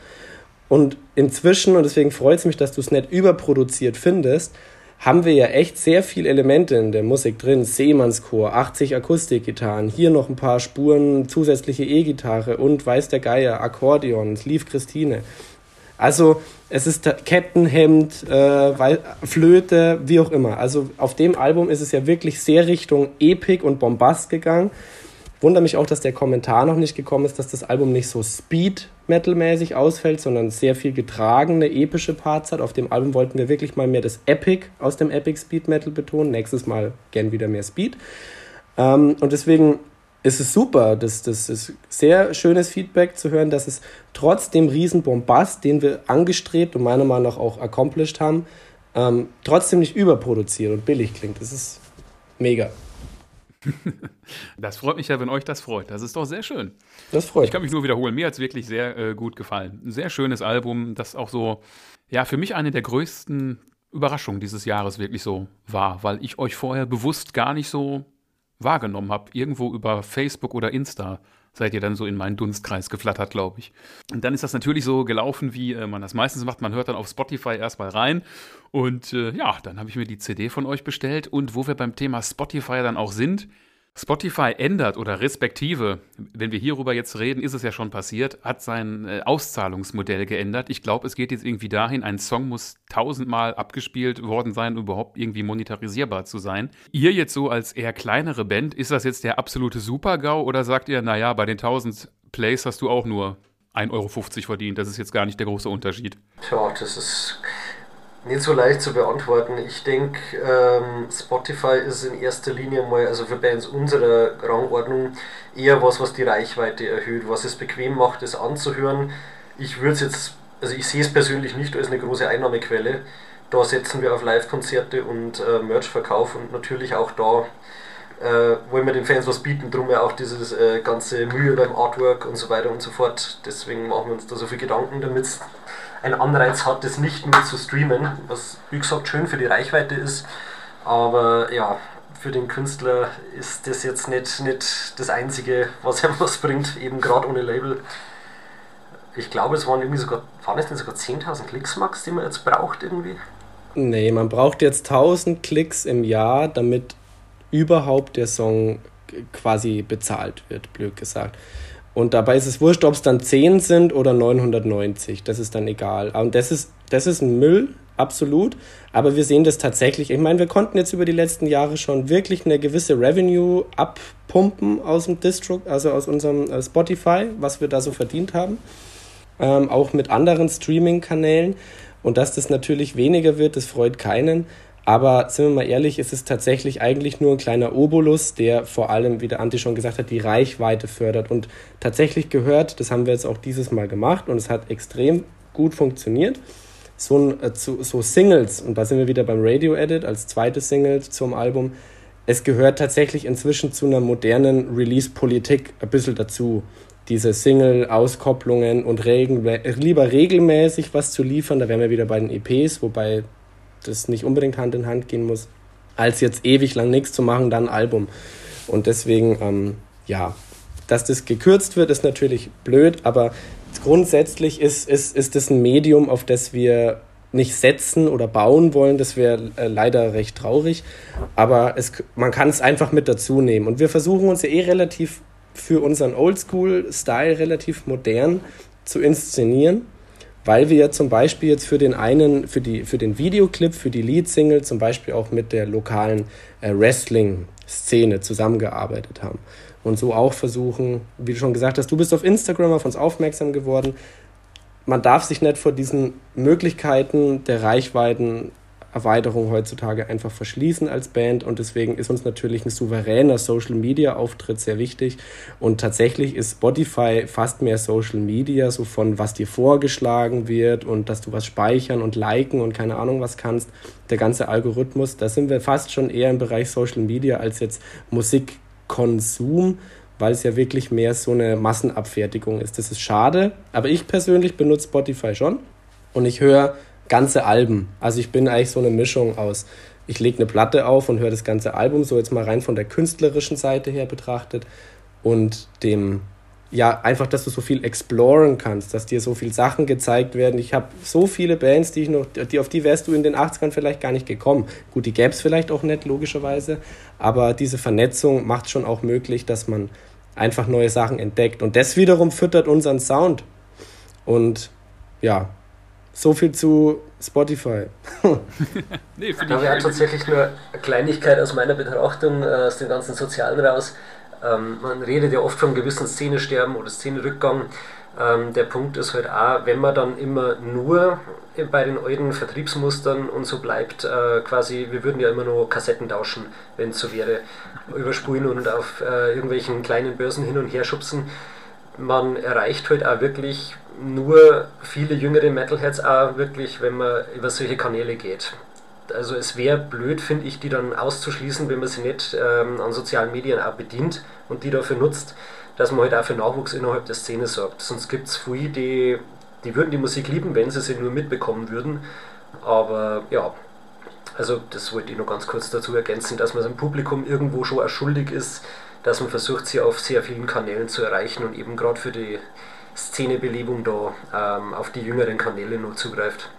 Und inzwischen, und deswegen freut es mich, dass du es nicht überproduziert findest, haben wir ja echt sehr viele Elemente in der Musik drin. Seemannschor, 80 Akustikgitarren, hier noch ein paar Spuren zusätzliche E-Gitarre und weiß der Geier, Akkordeon, Lief Christine. Also es ist Kettenhemd, äh, Flöte, wie auch immer. Also auf dem Album ist es ja wirklich sehr Richtung Epik und Bombast gegangen. Wundere mich auch, dass der Kommentar noch nicht gekommen ist, dass das Album nicht so Speed-Metal-mäßig ausfällt, sondern sehr viel getragene, epische Parts hat. Auf dem Album wollten wir wirklich mal mehr das Epic aus dem Epic Speed Metal betonen. Nächstes Mal gern wieder mehr Speed. Ähm, und deswegen ist es super. Das, das ist sehr schönes Feedback zu hören, dass es trotz dem riesen Bombast, den wir angestrebt und meiner Meinung nach auch accomplished haben, ähm, trotzdem nicht überproduziert und billig klingt. Das ist mega. Das freut mich ja, wenn euch das freut. Das ist doch sehr schön. Das freut mich. Ich kann mich nur wiederholen. Mir hat es wirklich sehr äh, gut gefallen. Ein sehr schönes Album, das auch so, ja, für mich eine der größten Überraschungen dieses Jahres wirklich so war, weil ich euch vorher bewusst gar nicht so wahrgenommen habe. Irgendwo über Facebook oder Insta seid ihr dann so in meinen Dunstkreis geflattert, glaube ich. Und dann ist das natürlich so gelaufen, wie äh, man das meistens macht. Man hört dann auf Spotify erstmal rein. Und äh, ja, dann habe ich mir die CD von euch bestellt. Und wo wir beim Thema Spotify dann auch sind, Spotify ändert oder respektive, wenn wir hierüber jetzt reden, ist es ja schon passiert, hat sein äh, Auszahlungsmodell geändert. Ich glaube, es geht jetzt irgendwie dahin, ein Song muss tausendmal abgespielt worden sein, um überhaupt irgendwie monetarisierbar zu sein. Ihr jetzt so als eher kleinere Band, ist das jetzt der absolute Super-GAU oder sagt ihr, naja, bei den 1000 Plays hast du auch nur 1,50 Euro verdient, das ist jetzt gar nicht der große Unterschied? Tja, das ist nicht so leicht zu beantworten. Ich denke, ähm, Spotify ist in erster Linie mal, also für Bands unserer Rangordnung, eher was, was die Reichweite erhöht, was es bequem macht, es anzuhören. Ich würde es jetzt, also ich sehe es persönlich nicht als eine große Einnahmequelle. Da setzen wir auf Live-Konzerte und äh, Merch-Verkauf und natürlich auch da äh, wollen wir den Fans was bieten, drum ja auch dieses äh, ganze Mühe beim Artwork und so weiter und so fort. Deswegen machen wir uns da so viel Gedanken, damit es einen Anreiz hat, das nicht nur zu streamen, was wie gesagt schön für die Reichweite ist, aber ja, für den Künstler ist das jetzt nicht, nicht das Einzige, was er was bringt, eben gerade ohne Label. Ich glaube, es waren irgendwie sogar, waren es denn sogar 10.000 Klicks, Max, die man jetzt braucht irgendwie? Nee, man braucht jetzt 1000 Klicks im Jahr, damit überhaupt der Song quasi bezahlt wird, blöd gesagt. Und dabei ist es wurscht, ob es dann 10 sind oder 990. Das ist dann egal. Und das ist, das ist ein Müll, absolut. Aber wir sehen das tatsächlich. Ich meine, wir konnten jetzt über die letzten Jahre schon wirklich eine gewisse Revenue abpumpen aus dem Distro, also aus unserem äh, Spotify, was wir da so verdient haben. Ähm, auch mit anderen Streaming-Kanälen. Und dass das natürlich weniger wird, das freut keinen. Aber sind wir mal ehrlich, es ist tatsächlich eigentlich nur ein kleiner Obolus, der vor allem, wie der Anti schon gesagt hat, die Reichweite fördert. Und tatsächlich gehört, das haben wir jetzt auch dieses Mal gemacht und es hat extrem gut funktioniert. So, ein, äh, so Singles, und da sind wir wieder beim Radio Edit als zweite Single zum Album. Es gehört tatsächlich inzwischen zu einer modernen Release-Politik ein bisschen dazu diese Single-Auskopplungen und regen, lieber regelmäßig was zu liefern. Da wären wir wieder bei den EPs, wobei das nicht unbedingt Hand in Hand gehen muss, als jetzt ewig lang nichts zu machen, dann ein Album. Und deswegen, ähm, ja, dass das gekürzt wird, ist natürlich blöd, aber grundsätzlich ist, ist, ist das ein Medium, auf das wir nicht setzen oder bauen wollen, das wäre äh, leider recht traurig. Aber es, man kann es einfach mit dazu nehmen. Und wir versuchen uns ja eh relativ für unseren Oldschool-Style relativ modern zu inszenieren, weil wir zum Beispiel jetzt für den einen, für, die, für den Videoclip, für die Lead-Single zum Beispiel auch mit der lokalen äh, Wrestling-Szene zusammengearbeitet haben. Und so auch versuchen, wie du schon gesagt hast, du bist auf Instagram auf uns aufmerksam geworden, man darf sich nicht vor diesen Möglichkeiten der Reichweitenerweiterung heutzutage einfach verschließen als Band und deswegen ist uns natürlich ein souveräner Social Media Auftritt sehr wichtig und tatsächlich ist Spotify fast mehr Social Media, so von was dir vorgeschlagen wird und dass du was speichern und liken und keine Ahnung was kannst, der ganze Algorithmus, da sind wir fast schon eher im Bereich Social Media als jetzt Musikkonsum weil es ja wirklich mehr so eine Massenabfertigung ist. Das ist schade, aber ich persönlich benutze Spotify schon und ich höre ganze Alben. Also ich bin eigentlich so eine Mischung aus, ich lege eine Platte auf und höre das ganze Album, so jetzt mal rein von der künstlerischen Seite her betrachtet und dem ja, einfach, dass du so viel exploren kannst, dass dir so viele Sachen gezeigt werden. Ich habe so viele Bands, die ich noch, die, auf die wärst du in den 80ern vielleicht gar nicht gekommen. Gut, die gäbe es vielleicht auch nicht, logischerweise, aber diese Vernetzung macht schon auch möglich, dass man einfach neue Sachen entdeckt. Und das wiederum füttert unseren Sound. Und ja, so viel zu Spotify. nee, da wäre tatsächlich nur eine Kleinigkeit aus meiner Betrachtung, äh, aus dem ganzen Sozialen raus. Ähm, man redet ja oft vom gewissen Szenesterben oder Szenerückgang. Ähm, der Punkt ist halt auch, wenn man dann immer nur bei den alten Vertriebsmustern und so bleibt, äh, quasi, wir würden ja immer nur Kassetten tauschen, wenn es so wäre, überspulen und auf äh, irgendwelchen kleinen Börsen hin und her schubsen. Man erreicht halt auch wirklich nur viele jüngere Metalheads auch wirklich, wenn man über solche Kanäle geht. Also es wäre blöd, finde ich, die dann auszuschließen, wenn man sie nicht ähm, an sozialen Medien auch bedient und die dafür nutzt dass man halt auch für Nachwuchs innerhalb der Szene sorgt. Sonst gibt es viele, die, die würden die Musik lieben, wenn sie sie nur mitbekommen würden. Aber ja, also das wollte ich noch ganz kurz dazu ergänzen, dass man dem Publikum irgendwo schon schuldig ist, dass man versucht, sie auf sehr vielen Kanälen zu erreichen und eben gerade für die Szenebelebung da ähm, auf die jüngeren Kanäle nur zugreift.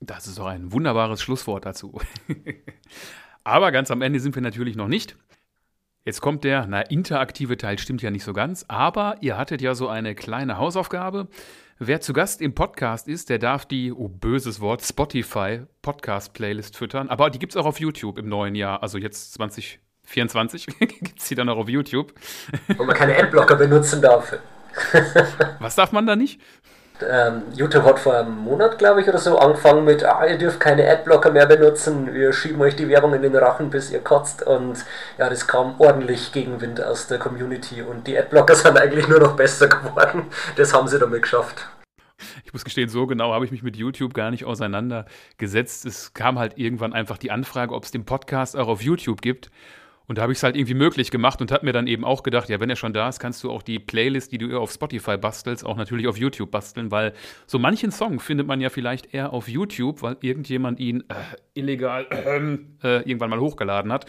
Das ist doch ein wunderbares Schlusswort dazu. Aber ganz am Ende sind wir natürlich noch nicht. Jetzt kommt der, na, interaktive Teil stimmt ja nicht so ganz, aber ihr hattet ja so eine kleine Hausaufgabe. Wer zu Gast im Podcast ist, der darf die, oh böses Wort, Spotify Podcast-Playlist füttern. Aber die gibt es auch auf YouTube im neuen Jahr, also jetzt 2024 gibt es die dann auch auf YouTube. Wo man keine Adblocker benutzen darf. Was darf man da nicht? ähm, YouTube hat vor einem Monat, glaube ich, oder so angefangen mit, ah, ihr dürft keine Adblocker mehr benutzen, wir schieben euch die Werbung in den Rachen, bis ihr kotzt. Und ja, das kam ordentlich Gegenwind aus der Community und die Adblocker sind eigentlich nur noch besser geworden. Das haben sie damit geschafft. Ich muss gestehen, so genau habe ich mich mit YouTube gar nicht auseinandergesetzt. Es kam halt irgendwann einfach die Anfrage, ob es den Podcast auch auf YouTube gibt. Und da habe ich es halt irgendwie möglich gemacht und habe mir dann eben auch gedacht, ja, wenn er schon da ist, kannst du auch die Playlist, die du auf Spotify bastelst, auch natürlich auf YouTube basteln, weil so manchen Song findet man ja vielleicht eher auf YouTube, weil irgendjemand ihn äh, illegal äh, äh, irgendwann mal hochgeladen hat.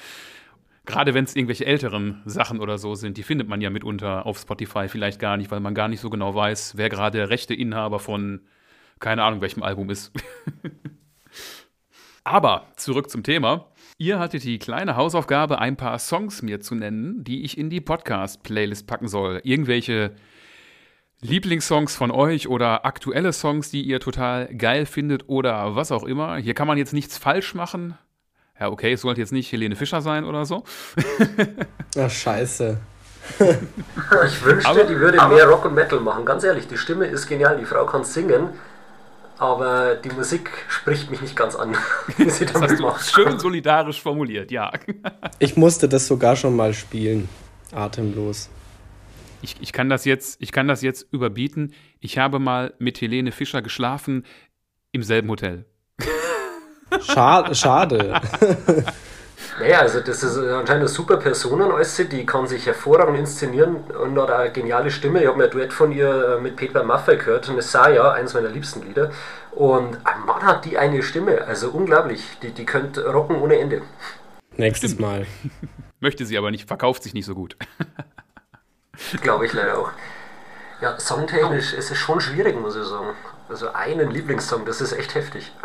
Gerade wenn es irgendwelche älteren Sachen oder so sind, die findet man ja mitunter auf Spotify vielleicht gar nicht, weil man gar nicht so genau weiß, wer gerade der rechte Inhaber von keine Ahnung welchem Album ist. Aber zurück zum Thema. Ihr hattet die kleine Hausaufgabe, ein paar Songs mir zu nennen, die ich in die Podcast-Playlist packen soll. Irgendwelche Lieblingssongs von euch oder aktuelle Songs, die ihr total geil findet oder was auch immer. Hier kann man jetzt nichts falsch machen. Ja, okay, es sollte jetzt nicht Helene Fischer sein oder so. Ach, scheiße. ich wünschte, aber, die würde mehr Rock und Metal machen. Ganz ehrlich, die Stimme ist genial, die Frau kann singen aber die Musik spricht mich nicht ganz an. das hast du schön solidarisch formuliert, ja. ich musste das sogar schon mal spielen, atemlos. Ich, ich, kann das jetzt, ich kann das jetzt überbieten. Ich habe mal mit Helene Fischer geschlafen im selben Hotel. Schade. schade. Naja, also das ist anscheinend eine super Person an alles, die kann sich hervorragend inszenieren und hat eine geniale Stimme. Ich habe mir ein Duett von ihr äh, mit Peter Maffay gehört, Messiah, eines meiner liebsten Lieder. Und ein Mann hat die eine Stimme, also unglaublich. Die, die könnte rocken ohne Ende. Nächstes Stimmt. Mal. Möchte sie aber nicht, verkauft sich nicht so gut. Glaube ich leider auch. Ja, songtechnisch ist es schon schwierig, muss ich sagen. Also einen Lieblingssong, das ist echt heftig.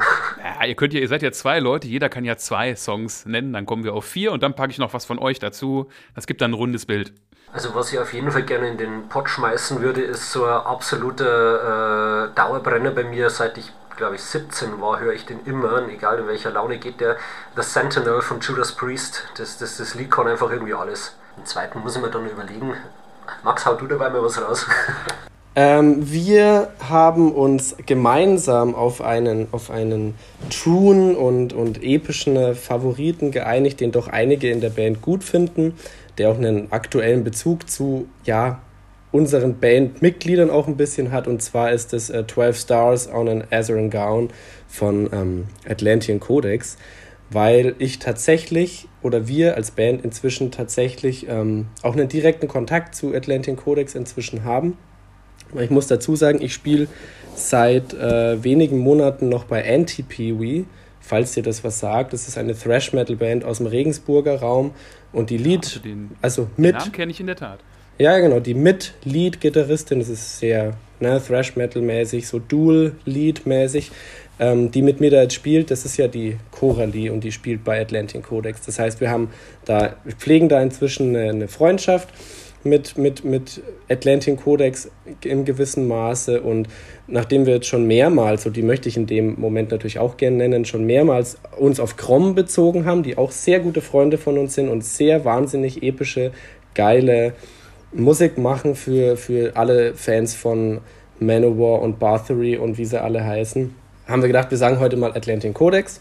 Ja, ihr könnt ja, ihr seid ja zwei Leute, jeder kann ja zwei Songs nennen, dann kommen wir auf vier und dann packe ich noch was von euch dazu. Das gibt dann ein rundes Bild. Also was ich auf jeden Fall gerne in den Pott schmeißen würde, ist so ein absoluter äh, Dauerbrenner bei mir, seit ich glaube ich 17 war, höre ich den immer, egal in welcher Laune geht der. The Sentinel von Judas Priest, das, das, das Lied kann einfach irgendwie alles. Den zweiten muss ich mir dann überlegen. Max, hau du dabei mal was raus. Ähm, wir haben uns gemeinsam auf einen, auf einen truen und, und epischen Favoriten geeinigt, den doch einige in der Band gut finden, der auch einen aktuellen Bezug zu, ja, unseren Bandmitgliedern auch ein bisschen hat. Und zwar ist es äh, 12 Stars on an Azeran Gown von ähm, Atlantean Codex, weil ich tatsächlich oder wir als Band inzwischen tatsächlich ähm, auch einen direkten Kontakt zu Atlantean Codex inzwischen haben ich muss dazu sagen, ich spiele seit äh, wenigen Monaten noch bei Anti-Peewee, falls dir das was sagt. Das ist eine Thrash-Metal-Band aus dem Regensburger Raum. Und die Lead, also den, also mit. Den Namen kenne ich in der Tat. Ja, genau, die Mit-Lead-Gitarristin, das ist sehr ne, Thrash-Metal-mäßig, so Dual-Lead-mäßig, ähm, die mit mir da jetzt spielt, das ist ja die Coralie und die spielt bei Atlantic Codex. Das heißt, wir haben da, pflegen da inzwischen eine, eine Freundschaft mit, mit, mit Atlantic Codex im gewissen Maße. Und nachdem wir jetzt schon mehrmals, und die möchte ich in dem Moment natürlich auch gerne nennen, schon mehrmals uns auf Krom bezogen haben, die auch sehr gute Freunde von uns sind und sehr wahnsinnig epische, geile Musik machen für, für alle Fans von Manowar und Bathory und wie sie alle heißen, haben wir gedacht, wir sagen heute mal Atlantic Codex,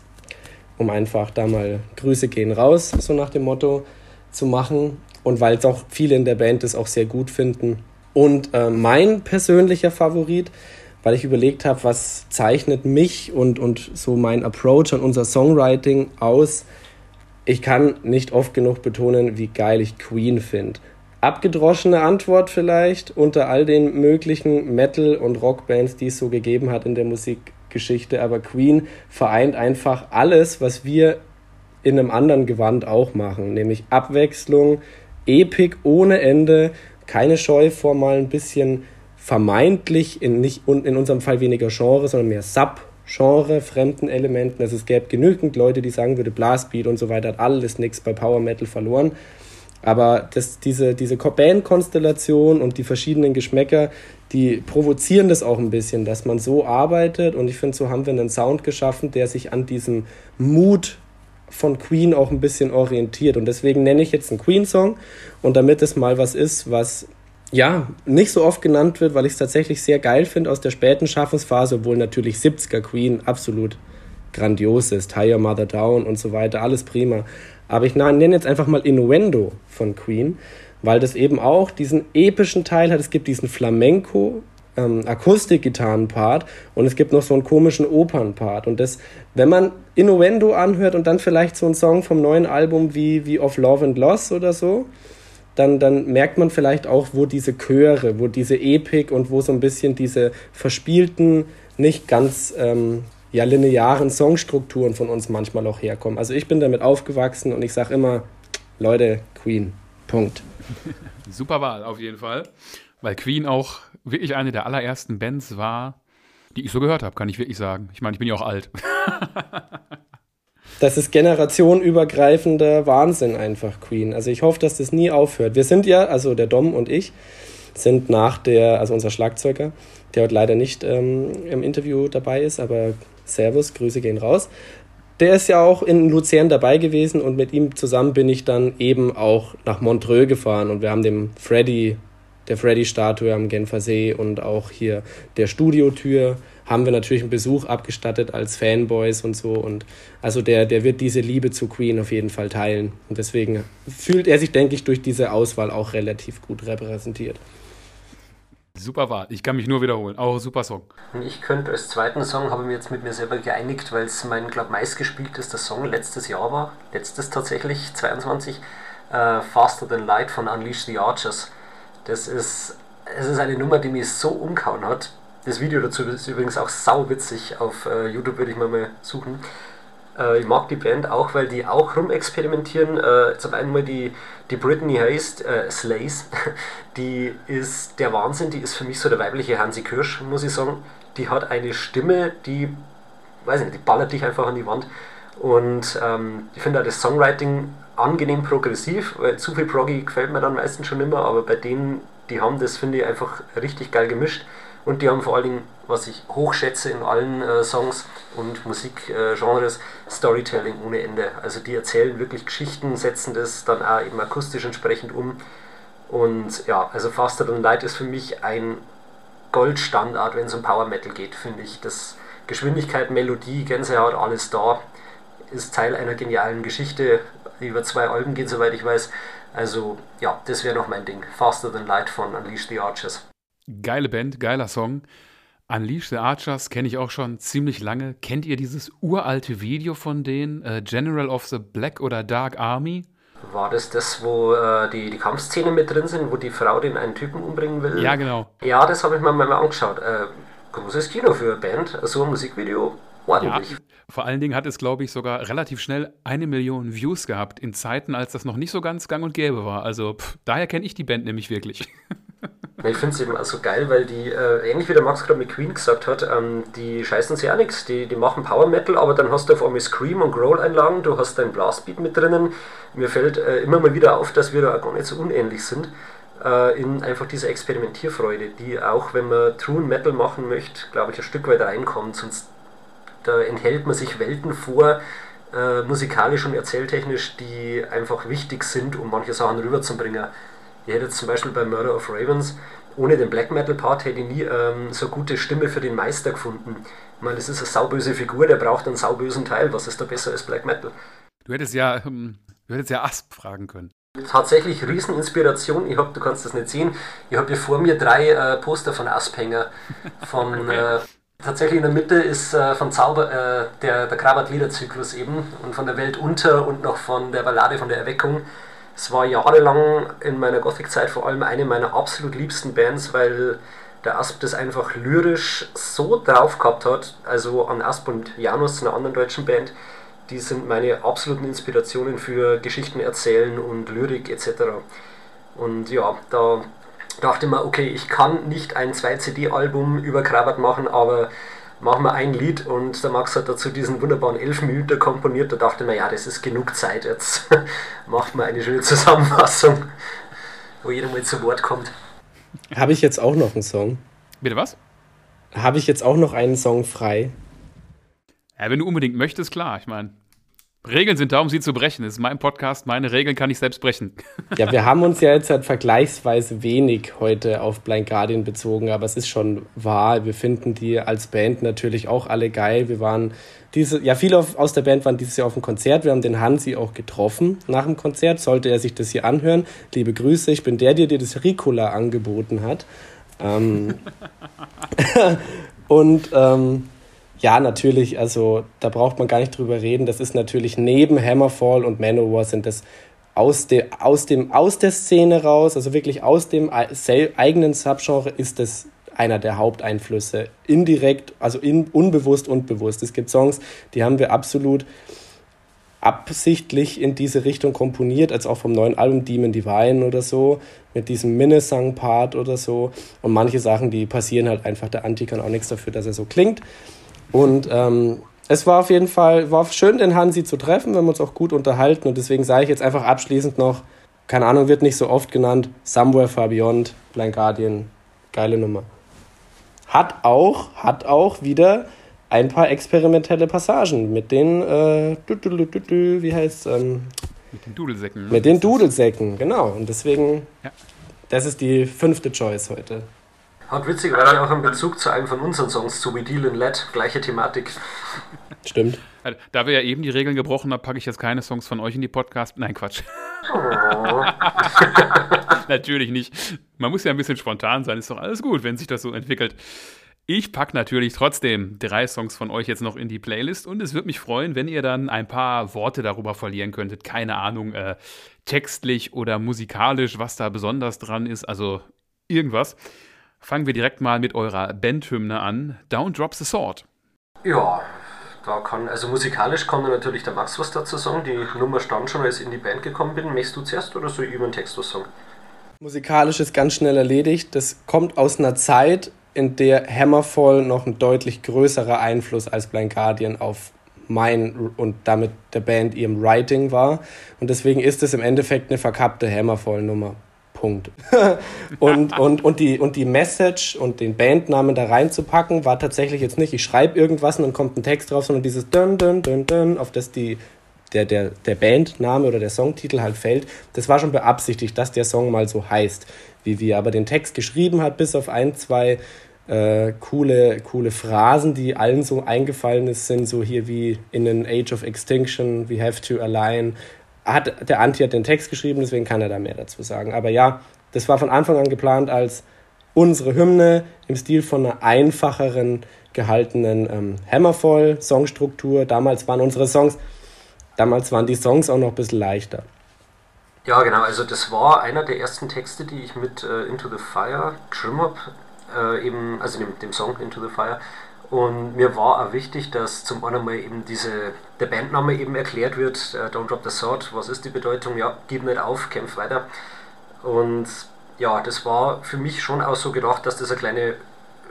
um einfach da mal Grüße gehen raus, so nach dem Motto zu machen und weil es auch viele in der Band das auch sehr gut finden. Und äh, mein persönlicher Favorit, weil ich überlegt habe, was zeichnet mich und, und so mein Approach an unser Songwriting aus. Ich kann nicht oft genug betonen, wie geil ich Queen finde. Abgedroschene Antwort vielleicht unter all den möglichen Metal- und Rockbands, die es so gegeben hat in der Musikgeschichte, aber Queen vereint einfach alles, was wir in einem anderen Gewand auch machen, nämlich Abwechslung, Epik ohne Ende, keine Scheu vor mal ein bisschen vermeintlich, in, nicht, in unserem Fall weniger Genre, sondern mehr Sub-Genre, fremden Elementen. Also es gäbe genügend Leute, die sagen würde, Blastbeat und so weiter hat alles nichts bei Power Metal verloren. Aber das, diese, diese Band-Konstellation und die verschiedenen Geschmäcker, die provozieren das auch ein bisschen, dass man so arbeitet. Und ich finde, so haben wir einen Sound geschaffen, der sich an diesem Mut von Queen auch ein bisschen orientiert. Und deswegen nenne ich jetzt einen Queen-Song. Und damit es mal was ist, was ja nicht so oft genannt wird, weil ich es tatsächlich sehr geil finde aus der späten Schaffensphase, obwohl natürlich 70er Queen absolut grandios ist. Tie Your Mother Down und so weiter, alles prima. Aber ich nenne jetzt einfach mal Innuendo von Queen, weil das eben auch diesen epischen Teil hat. Es gibt diesen Flamenco ähm, Akustikgitarren-Part und es gibt noch so einen komischen Opern-Part. Und das, wenn man Innuendo anhört und dann vielleicht so einen Song vom neuen Album wie, wie Of Love and Loss oder so, dann, dann merkt man vielleicht auch, wo diese Chöre, wo diese Epik und wo so ein bisschen diese verspielten, nicht ganz ähm, ja, linearen Songstrukturen von uns manchmal auch herkommen. Also ich bin damit aufgewachsen und ich sage immer, Leute, Queen. Punkt. Super Wahl, auf jeden Fall. Weil Queen auch wirklich eine der allerersten Bands war, die ich so gehört habe, kann ich wirklich sagen. Ich meine, ich bin ja auch alt. das ist generationenübergreifender Wahnsinn einfach, Queen. Also ich hoffe, dass das nie aufhört. Wir sind ja, also der Dom und ich, sind nach der, also unser Schlagzeuger, der heute leider nicht ähm, im Interview dabei ist, aber Servus, Grüße gehen raus. Der ist ja auch in Luzern dabei gewesen und mit ihm zusammen bin ich dann eben auch nach Montreux gefahren und wir haben dem Freddy der Freddy-Statue am Genfer See und auch hier der Studiotür haben wir natürlich einen Besuch abgestattet als Fanboys und so. Und also der, der wird diese Liebe zu Queen auf jeden Fall teilen. Und deswegen fühlt er sich, denke ich, durch diese Auswahl auch relativ gut repräsentiert. Super Wahl. Ich kann mich nur wiederholen. Auch super Song. Ich könnte als zweiten Song, habe ich mir jetzt mit mir selber geeinigt, weil es mein, glaube meistgespieltester Song letztes Jahr war. Letztes tatsächlich, 22. Uh, äh, Faster Than Light von Unleash the Archers. Das ist, es ist eine Nummer, die mich so umgehauen hat. Das Video dazu ist übrigens auch sau witzig. Auf äh, YouTube würde ich mal, mal suchen. Äh, ich mag die Band auch, weil die auch rumexperimentieren. Äh, zum einen mal die, die Britney heißt äh, Slays, die ist der Wahnsinn, die ist für mich so der weibliche Hansi Kirsch, muss ich sagen. Die hat eine Stimme, die, weiß nicht, die ballert dich einfach an die Wand. Und ähm, ich finde auch das Songwriting angenehm progressiv, weil zu viel Proggy gefällt mir dann meistens schon immer, aber bei denen, die haben das, finde ich, einfach richtig geil gemischt. Und die haben vor allen Dingen, was ich hochschätze in allen äh, Songs und Musikgenres, äh, Storytelling ohne Ende. Also die erzählen wirklich Geschichten, setzen das dann auch eben akustisch entsprechend um. Und ja, also Faster Than Light ist für mich ein Goldstandard, wenn es um Power Metal geht, finde ich. Das Geschwindigkeit, Melodie, Gänsehaut, alles da ist Teil einer genialen Geschichte. Über zwei Alben geht, soweit ich weiß. Also ja, das wäre noch mein Ding. Faster Than Light von Unleash the Archers. Geile Band, geiler Song. Unleash the Archers kenne ich auch schon ziemlich lange. Kennt ihr dieses uralte Video von denen, äh, General of the Black oder Dark Army? War das das, wo äh, die, die Kampfszenen mit drin sind, wo die Frau den einen Typen umbringen will? Ja, genau. Ja, das habe ich mir mal angeschaut. Äh, großes Kino für eine Band, so ein Musikvideo ordentlich. Ja, vor allen Dingen hat es, glaube ich, sogar relativ schnell eine Million Views gehabt, in Zeiten, als das noch nicht so ganz gang und gäbe war. Also pff, daher kenne ich die Band nämlich wirklich. Ich finde es eben auch so geil, weil die, äh, ähnlich wie der Max gerade mit Queen gesagt hat, ähm, die scheißen sich auch nichts. Die, die machen Power Metal, aber dann hast du auf einmal Scream und Growl-Einlagen, du hast dein Blastbeat mit drinnen. Mir fällt äh, immer mal wieder auf, dass wir da gar nicht so unähnlich sind. Äh, in einfach dieser Experimentierfreude, die auch, wenn man True Metal machen möchte, glaube ich, ein Stück weit reinkommt. Sonst da enthält man sich Welten vor, äh, musikalisch und erzähltechnisch, die einfach wichtig sind, um manche Sachen rüberzubringen. Ich hätte jetzt zum Beispiel bei Murder of Ravens, ohne den Black Metal Part hätte ich nie ähm, so gute Stimme für den Meister gefunden. Ich meine, das ist eine sauböse Figur, der braucht einen saubösen Teil. Was ist da besser als Black Metal? Du hättest ja, ähm, du hättest ja Asp fragen können. Tatsächlich Rieseninspiration. Ich hab, du kannst das nicht sehen. Ich habe hier vor mir drei äh, Poster von Asphänger. Von okay. äh, Tatsächlich in der Mitte ist äh, von Zauber äh, der, der Krabat-Liederzyklus eben und von der Welt unter und noch von der Ballade von der Erweckung. Es war jahrelang in meiner Gothic-Zeit vor allem eine meiner absolut liebsten Bands, weil der Asp das einfach lyrisch so drauf gehabt hat. Also an Asp und Janus, einer anderen deutschen Band, die sind meine absoluten Inspirationen für Geschichten erzählen und Lyrik etc. Und ja, da dachte mir, okay, ich kann nicht ein 2-CD-Album über Krabat machen, aber machen wir ein Lied und der Max hat dazu diesen wunderbaren Elfminüter komponiert. Da dachte mir, ja, das ist genug Zeit, jetzt macht man eine schöne Zusammenfassung, wo jeder mal zu Wort kommt. Habe ich jetzt auch noch einen Song? Bitte was? Habe ich jetzt auch noch einen Song frei? Ja, wenn du unbedingt möchtest, klar. Ich meine, Regeln sind da, um sie zu brechen. Das ist mein Podcast, meine Regeln kann ich selbst brechen. Ja, wir haben uns ja jetzt halt vergleichsweise wenig heute auf Blind Guardian bezogen, aber es ist schon wahr. Wir finden die als Band natürlich auch alle geil. Wir waren diese, ja, viele aus der Band waren dieses Jahr auf dem Konzert. Wir haben den Hansi auch getroffen nach dem Konzert. Sollte er sich das hier anhören. Liebe Grüße, ich bin der, der dir das Ricola angeboten hat. Ähm und ähm, ja, natürlich, also da braucht man gar nicht drüber reden. Das ist natürlich neben Hammerfall und Manowar sind das aus, de, aus, dem, aus der Szene raus, also wirklich aus dem eigenen Subgenre ist das einer der Haupteinflüsse. Indirekt, also in, unbewusst und bewusst. Es gibt Songs, die haben wir absolut absichtlich in diese Richtung komponiert, als auch vom neuen Album Demon Divine oder so, mit diesem Minnesang-Part oder so. Und manche Sachen, die passieren halt einfach. Der Anti kann auch nichts dafür, dass er so klingt. Und ähm, es war auf jeden Fall war schön, den Hansi zu treffen. Wir haben uns auch gut unterhalten und deswegen sage ich jetzt einfach abschließend noch, keine Ahnung, wird nicht so oft genannt, Somewhere Far Beyond, Blind Guardian, geile Nummer. Hat auch, hat auch wieder ein paar experimentelle Passagen mit den, äh, wie heißt ähm, Mit den Dudelsäcken. Ne? Mit den Dudelsäcken, genau. Und deswegen, ja. das ist die fünfte Choice heute. Hat witzigerweise auch einen Bezug zu einem von unseren Songs, zu We Deal in Let, gleiche Thematik. Stimmt. Da wir ja eben die Regeln gebrochen haben, packe ich jetzt keine Songs von euch in die Podcast. Nein, Quatsch. Oh. natürlich nicht. Man muss ja ein bisschen spontan sein, ist doch alles gut, wenn sich das so entwickelt. Ich packe natürlich trotzdem drei Songs von euch jetzt noch in die Playlist und es würde mich freuen, wenn ihr dann ein paar Worte darüber verlieren könntet. Keine Ahnung, äh, textlich oder musikalisch, was da besonders dran ist, also irgendwas. Fangen wir direkt mal mit eurer Bandhymne an. Down Drops the Sword. Ja, da kann, also musikalisch kann natürlich der Max was dazu sagen. Die Nummer stand schon, als ich in die Band gekommen bin. Möchtest du zuerst oder soll ich über den Text was sagen? Musikalisch ist ganz schnell erledigt. Das kommt aus einer Zeit, in der Hammerfall noch ein deutlich größerer Einfluss als Blind Guardian auf mein und damit der Band ihrem Writing war. Und deswegen ist es im Endeffekt eine verkappte Hammerfall-Nummer. Punkt. und, und, und, die, und die Message und den Bandnamen da reinzupacken, war tatsächlich jetzt nicht, ich schreibe irgendwas und dann kommt ein Text drauf, sondern dieses Dun, Dun, Dun, Dun, auf das die, der, der, der Bandname oder der Songtitel halt fällt. Das war schon beabsichtigt, dass der Song mal so heißt, wie wir. Aber den Text geschrieben hat, bis auf ein, zwei äh, coole, coole Phrasen, die allen so eingefallen sind, so hier wie in an Age of Extinction, we have to align, hat der Anti hat den Text geschrieben, deswegen kann er da mehr dazu sagen. Aber ja, das war von Anfang an geplant als unsere Hymne im Stil von einer einfacheren gehaltenen ähm, Hammerfall-Songstruktur. Damals waren unsere Songs, damals waren die Songs auch noch ein bisschen leichter. Ja, genau, also das war einer der ersten Texte, die ich mit äh, Into the Fire geschrieben habe, äh, eben, also dem, dem Song Into the Fire. Und mir war auch wichtig, dass zum einen mal eben diese, der Bandname eben erklärt wird, äh, Don't Drop the Sword, was ist die Bedeutung? Ja, gib nicht auf, kämpf weiter. Und ja, das war für mich schon auch so gedacht, dass das eine kleine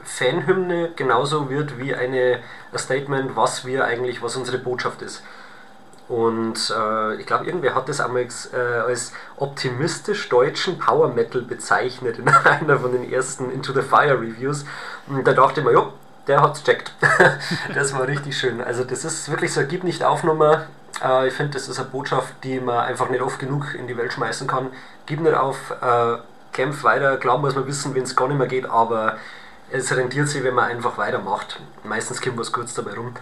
Fanhymne genauso wird wie eine, ein Statement, was wir eigentlich, was unsere Botschaft ist. Und äh, ich glaube, irgendwer hat das einmal äh, als optimistisch deutschen Power Metal bezeichnet in einer von den ersten Into the Fire Reviews. Und da dachte ich mir, ja, der hat's checkt. das war richtig schön. Also das ist wirklich so, gib nicht auf Nummer. Äh, ich finde, das ist eine Botschaft, die man einfach nicht oft genug in die Welt schmeißen kann. Gib nicht auf, äh, kämpf weiter. Klar muss man wissen, wenn es gar nicht mehr geht, aber es rentiert sich, wenn man einfach weitermacht. Meistens kommt was kurz dabei rum.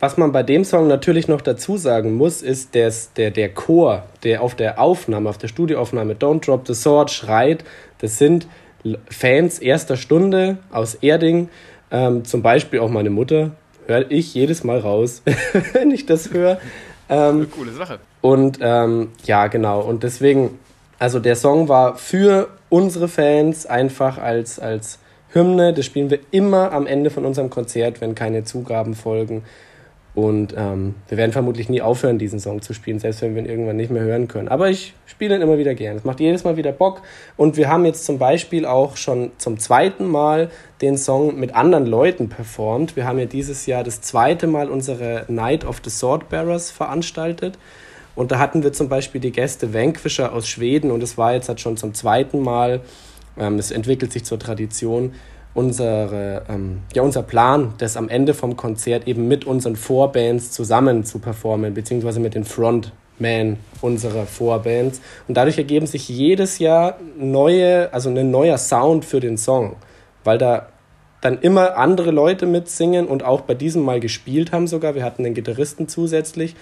Was man bei dem Song natürlich noch dazu sagen muss, ist, dass der, der Chor, der auf der Aufnahme, auf der Studioaufnahme Don't Drop the Sword schreit, das sind Fans erster Stunde aus Erding, ähm, zum Beispiel auch meine Mutter höre ich jedes Mal raus, wenn ich das höre. Ähm, coole Sache. Und ähm, ja, genau. Und deswegen, also der Song war für unsere Fans einfach als, als Hymne. Das spielen wir immer am Ende von unserem Konzert, wenn keine Zugaben folgen. Und ähm, wir werden vermutlich nie aufhören, diesen Song zu spielen, selbst wenn wir ihn irgendwann nicht mehr hören können. Aber ich spiele ihn immer wieder gern. Es macht jedes Mal wieder Bock. Und wir haben jetzt zum Beispiel auch schon zum zweiten Mal den Song mit anderen Leuten performt. Wir haben ja dieses Jahr das zweite Mal unsere Night of the Swordbearers veranstaltet. Und da hatten wir zum Beispiel die Gäste Vanquisher aus Schweden und es war jetzt halt schon zum zweiten Mal, ähm, es entwickelt sich zur Tradition, unsere, ähm, ja, unser Plan, das am Ende vom Konzert eben mit unseren Vorbands zusammen zu performen, beziehungsweise mit den Frontmen unserer Vorbands. Und dadurch ergeben sich jedes Jahr neue, also ein neuer Sound für den Song, weil da dann immer andere Leute mitsingen und auch bei diesem Mal gespielt haben sogar. Wir hatten den Gitarristen zusätzlich.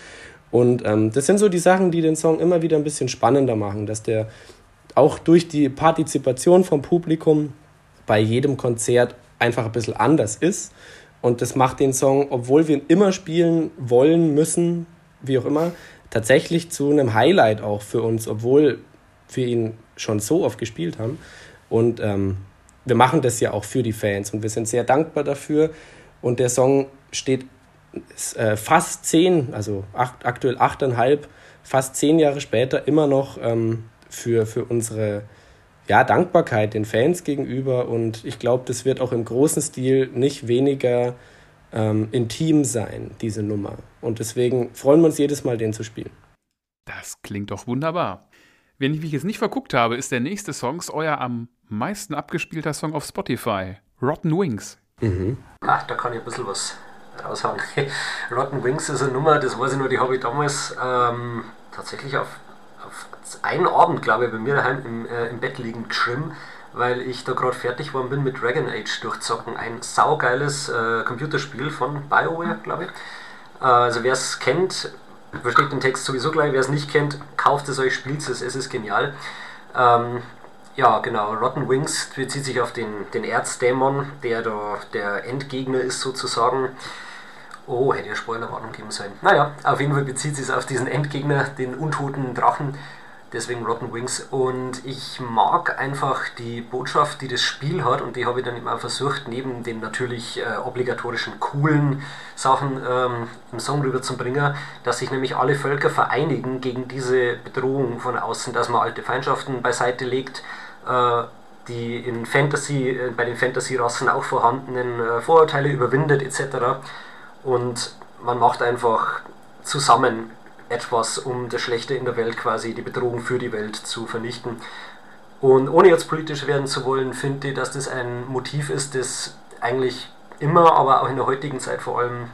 Und ähm, das sind so die Sachen, die den Song immer wieder ein bisschen spannender machen, dass der auch durch die Partizipation vom Publikum bei jedem Konzert einfach ein bisschen anders ist. Und das macht den Song, obwohl wir ihn immer spielen wollen, müssen, wie auch immer, tatsächlich zu einem Highlight auch für uns, obwohl wir ihn schon so oft gespielt haben. Und ähm, wir machen das ja auch für die Fans und wir sind sehr dankbar dafür. Und der Song steht äh, fast zehn, also acht, aktuell achteinhalb, fast zehn Jahre später immer noch ähm, für, für unsere ja, Dankbarkeit den Fans gegenüber und ich glaube, das wird auch im großen Stil nicht weniger ähm, intim sein, diese Nummer. Und deswegen freuen wir uns jedes Mal, den zu spielen. Das klingt doch wunderbar. Wenn ich mich jetzt nicht verguckt habe, ist der nächste Song euer am meisten abgespielter Song auf Spotify, Rotten Wings. Mhm. Ach, da kann ich ein bisschen was raushauen. Rotten Wings ist eine Nummer, das weiß ich nur, die habe ich damals ähm, tatsächlich auf einen Abend, glaube ich, bei mir daheim im, äh, im Bett liegend geschrieben, weil ich da gerade fertig geworden bin mit Dragon Age durchzocken. Ein saugeiles äh, Computerspiel von BioWare, glaube ich. Äh, also wer es kennt, versteht den Text sowieso gleich. Wer es nicht kennt, kauft es euch, spielt es, es ist genial. Ähm, ja, genau, Rotten Wings bezieht sich auf den, den Erzdämon, der da der Endgegner ist sozusagen. Oh, hätte ja Spoilerwarnung geben sollen. Naja, auf jeden Fall bezieht sich es auf diesen Endgegner, den untoten Drachen, Deswegen Rotten Wings. Und ich mag einfach die Botschaft, die das Spiel hat. Und die habe ich dann immer versucht, neben den natürlich äh, obligatorischen coolen Sachen ähm, im Song rüberzubringen, dass sich nämlich alle Völker vereinigen gegen diese Bedrohung von außen, dass man alte Feindschaften beiseite legt. Äh, die in Fantasy, äh, bei den Fantasy-Rassen auch vorhandenen äh, Vorurteile überwindet etc. Und man macht einfach zusammen etwas, um das Schlechte in der Welt quasi, die Bedrohung für die Welt zu vernichten. Und ohne jetzt politisch werden zu wollen, finde ich, dass das ein Motiv ist, das eigentlich immer, aber auch in der heutigen Zeit vor allem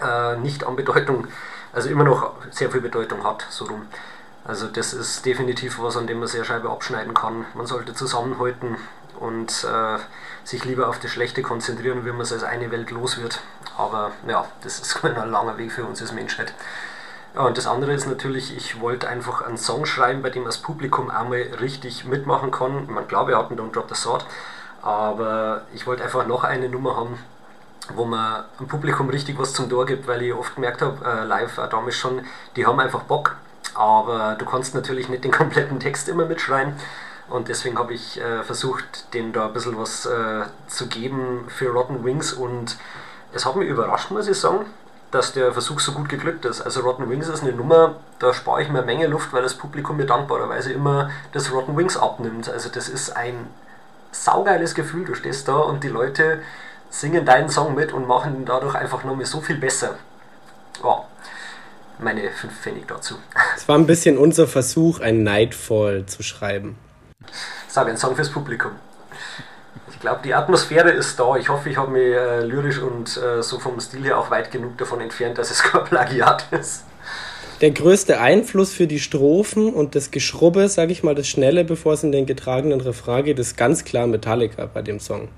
äh, nicht an Bedeutung, also immer noch sehr viel Bedeutung hat, so rum. Also das ist definitiv was, an dem man sehr Scheibe abschneiden kann. Man sollte zusammenhalten und äh, sich lieber auf das Schlechte konzentrieren, wie man es als eine Welt los wird. Aber ja, das ist ein langer Weg für uns als Menschheit. Ja, und das andere ist natürlich, ich wollte einfach einen Song schreiben, bei dem das Publikum einmal richtig mitmachen kann. Man glaube, wir hatten Don't Drop the Sword, aber ich wollte einfach noch eine Nummer haben, wo man dem Publikum richtig was zum Tor gibt, weil ich oft gemerkt habe, äh, live auch damals schon, die haben einfach Bock, aber du kannst natürlich nicht den kompletten Text immer mitschreien. Und deswegen habe ich äh, versucht, denen da ein bisschen was äh, zu geben für Rotten Wings und es hat mich überrascht, muss ich sagen dass der Versuch so gut geglückt ist. Also Rotten Wings ist eine Nummer, da spare ich mir eine Menge Luft, weil das Publikum mir dankbarerweise immer das Rotten Wings abnimmt. Also das ist ein saugeiles Gefühl. Du stehst da und die Leute singen deinen Song mit und machen ihn dadurch einfach nochmal so viel besser. Ja, meine fünf Pfennig dazu. Es war ein bisschen unser Versuch, ein Nightfall zu schreiben. Sag ein Song fürs Publikum. Ich glaube, die Atmosphäre ist da. Ich hoffe, ich habe mich äh, lyrisch und äh, so vom Stil her auch weit genug davon entfernt, dass es kein Plagiat ist. Der größte Einfluss für die Strophen und das Geschrubbe, sage ich mal, das Schnelle, bevor es in den getragenen Refrain geht, ist ganz klar Metallica bei dem Song.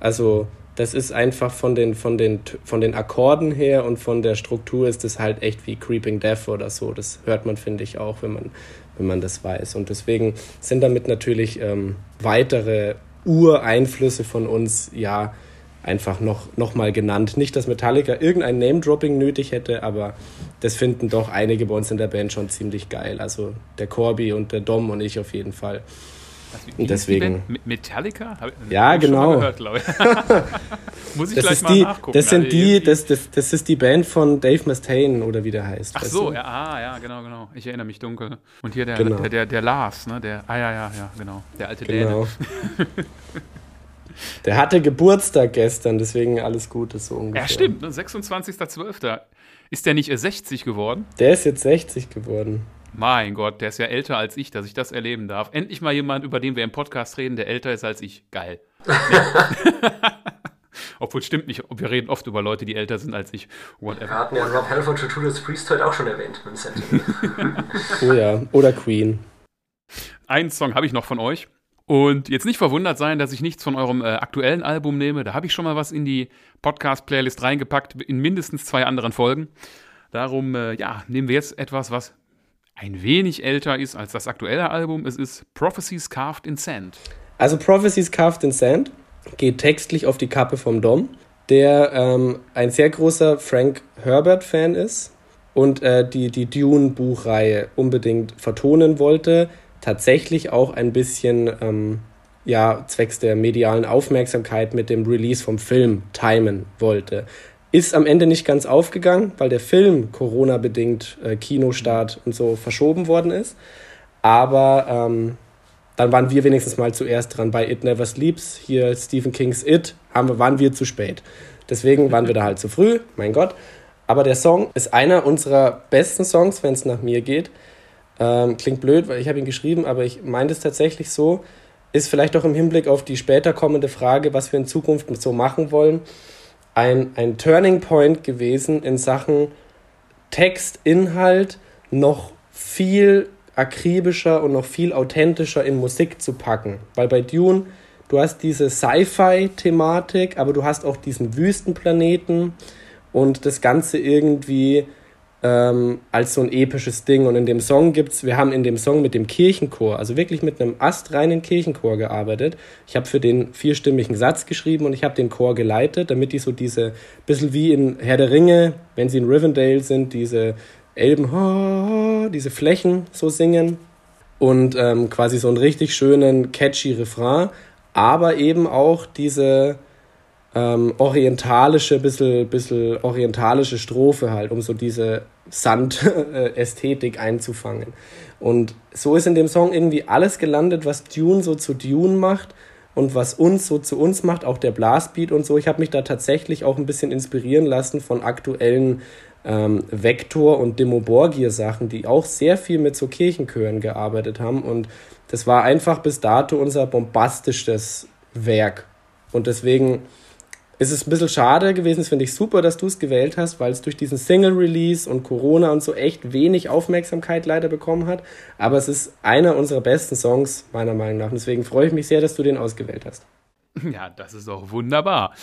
Also, das ist einfach von den, von den, von den Akkorden her und von der Struktur ist das halt echt wie Creeping Death oder so. Das hört man, finde ich, auch, wenn man, wenn man das weiß. Und deswegen sind damit natürlich ähm, weitere Ureinflüsse von uns ja einfach noch, noch mal genannt. Nicht, dass Metallica irgendein Name-Dropping nötig hätte, aber das finden doch einige bei uns in der Band schon ziemlich geil. Also der Corby und der Dom und ich auf jeden Fall. Und deswegen. Metallica? Ja, genau. Gehört, Muss ich das gleich mal die, nachgucken. Das, sind also die, das, das, das ist die Band von Dave Mustaine oder wie der heißt. Ach so, ja, ah, ja, genau, genau. Ich erinnere mich dunkel. Und hier der, genau. der, der, der, Lars, ne? Der, ah ja, ja, ja, genau. Der alte genau. Däne. der hatte Geburtstag gestern, deswegen alles Gute so ungefähr. Ja, stimmt, ne? 26.12. Ist der nicht 60 geworden? Der ist jetzt 60 geworden. Mein Gott, der ist ja älter als ich, dass ich das erleben darf. Endlich mal jemand, über den wir im Podcast reden, der älter ist als ich. Geil. Obwohl stimmt nicht, wir reden oft über Leute, die älter sind als ich. Whatever. Wir hatten ja Rob Halford zu Judas Priest heute auch schon erwähnt oh ja, oder Queen. Einen Song habe ich noch von euch. Und jetzt nicht verwundert sein, dass ich nichts von eurem äh, aktuellen Album nehme. Da habe ich schon mal was in die Podcast-Playlist reingepackt, in mindestens zwei anderen Folgen. Darum, äh, ja, nehmen wir jetzt etwas, was ein wenig älter ist als das aktuelle Album. Es ist Prophecies Carved in Sand. Also Prophecies Carved in Sand geht textlich auf die Kappe vom Dom, der ähm, ein sehr großer Frank Herbert-Fan ist und äh, die, die Dune-Buchreihe unbedingt vertonen wollte. Tatsächlich auch ein bisschen ähm, ja, zwecks der medialen Aufmerksamkeit mit dem Release vom Film timen wollte. Ist am Ende nicht ganz aufgegangen, weil der Film Corona-bedingt äh, Kinostart und so verschoben worden ist. Aber ähm, dann waren wir wenigstens mal zuerst dran bei It Never Sleeps. Hier Stephen Kings It, haben wir, waren wir zu spät. Deswegen waren wir da halt zu früh, mein Gott. Aber der Song ist einer unserer besten Songs, wenn es nach mir geht. Ähm, klingt blöd, weil ich habe ihn geschrieben, aber ich meine es tatsächlich so. Ist vielleicht auch im Hinblick auf die später kommende Frage, was wir in Zukunft so machen wollen, ein, ein Turning Point gewesen in Sachen Text, Inhalt, noch viel akribischer und noch viel authentischer in Musik zu packen. Weil bei Dune, du hast diese Sci-Fi-Thematik, aber du hast auch diesen Wüstenplaneten und das Ganze irgendwie ähm, als so ein episches Ding. Und in dem Song gibt's, wir haben in dem Song mit dem Kirchenchor, also wirklich mit einem astreinen Kirchenchor gearbeitet. Ich habe für den vierstimmigen Satz geschrieben und ich habe den Chor geleitet, damit die so diese, bisschen wie in Herr der Ringe, wenn sie in Rivendell sind, diese Elben, diese Flächen so singen. und ähm, quasi so einen richtig schönen, catchy Refrain, aber eben auch diese ähm, orientalische, bisschen, bisschen orientalische Strophe halt, um so diese Sand-Ästhetik einzufangen. Und so ist in dem Song irgendwie alles gelandet, was Dune so zu Dune macht und was uns so zu uns macht, auch der Blastbeat und so. Ich habe mich da tatsächlich auch ein bisschen inspirieren lassen von aktuellen ähm, Vector- und Demo Borgir-Sachen, die auch sehr viel mit so Kirchenchören gearbeitet haben. Und das war einfach bis dato unser bombastischstes Werk. Und deswegen ist es ein bisschen schade gewesen, das finde ich super, dass du es gewählt hast, weil es durch diesen Single-Release und Corona und so echt wenig Aufmerksamkeit leider bekommen hat. Aber es ist einer unserer besten Songs, meiner Meinung nach. Und deswegen freue ich mich sehr, dass du den ausgewählt hast. Ja, das ist auch wunderbar.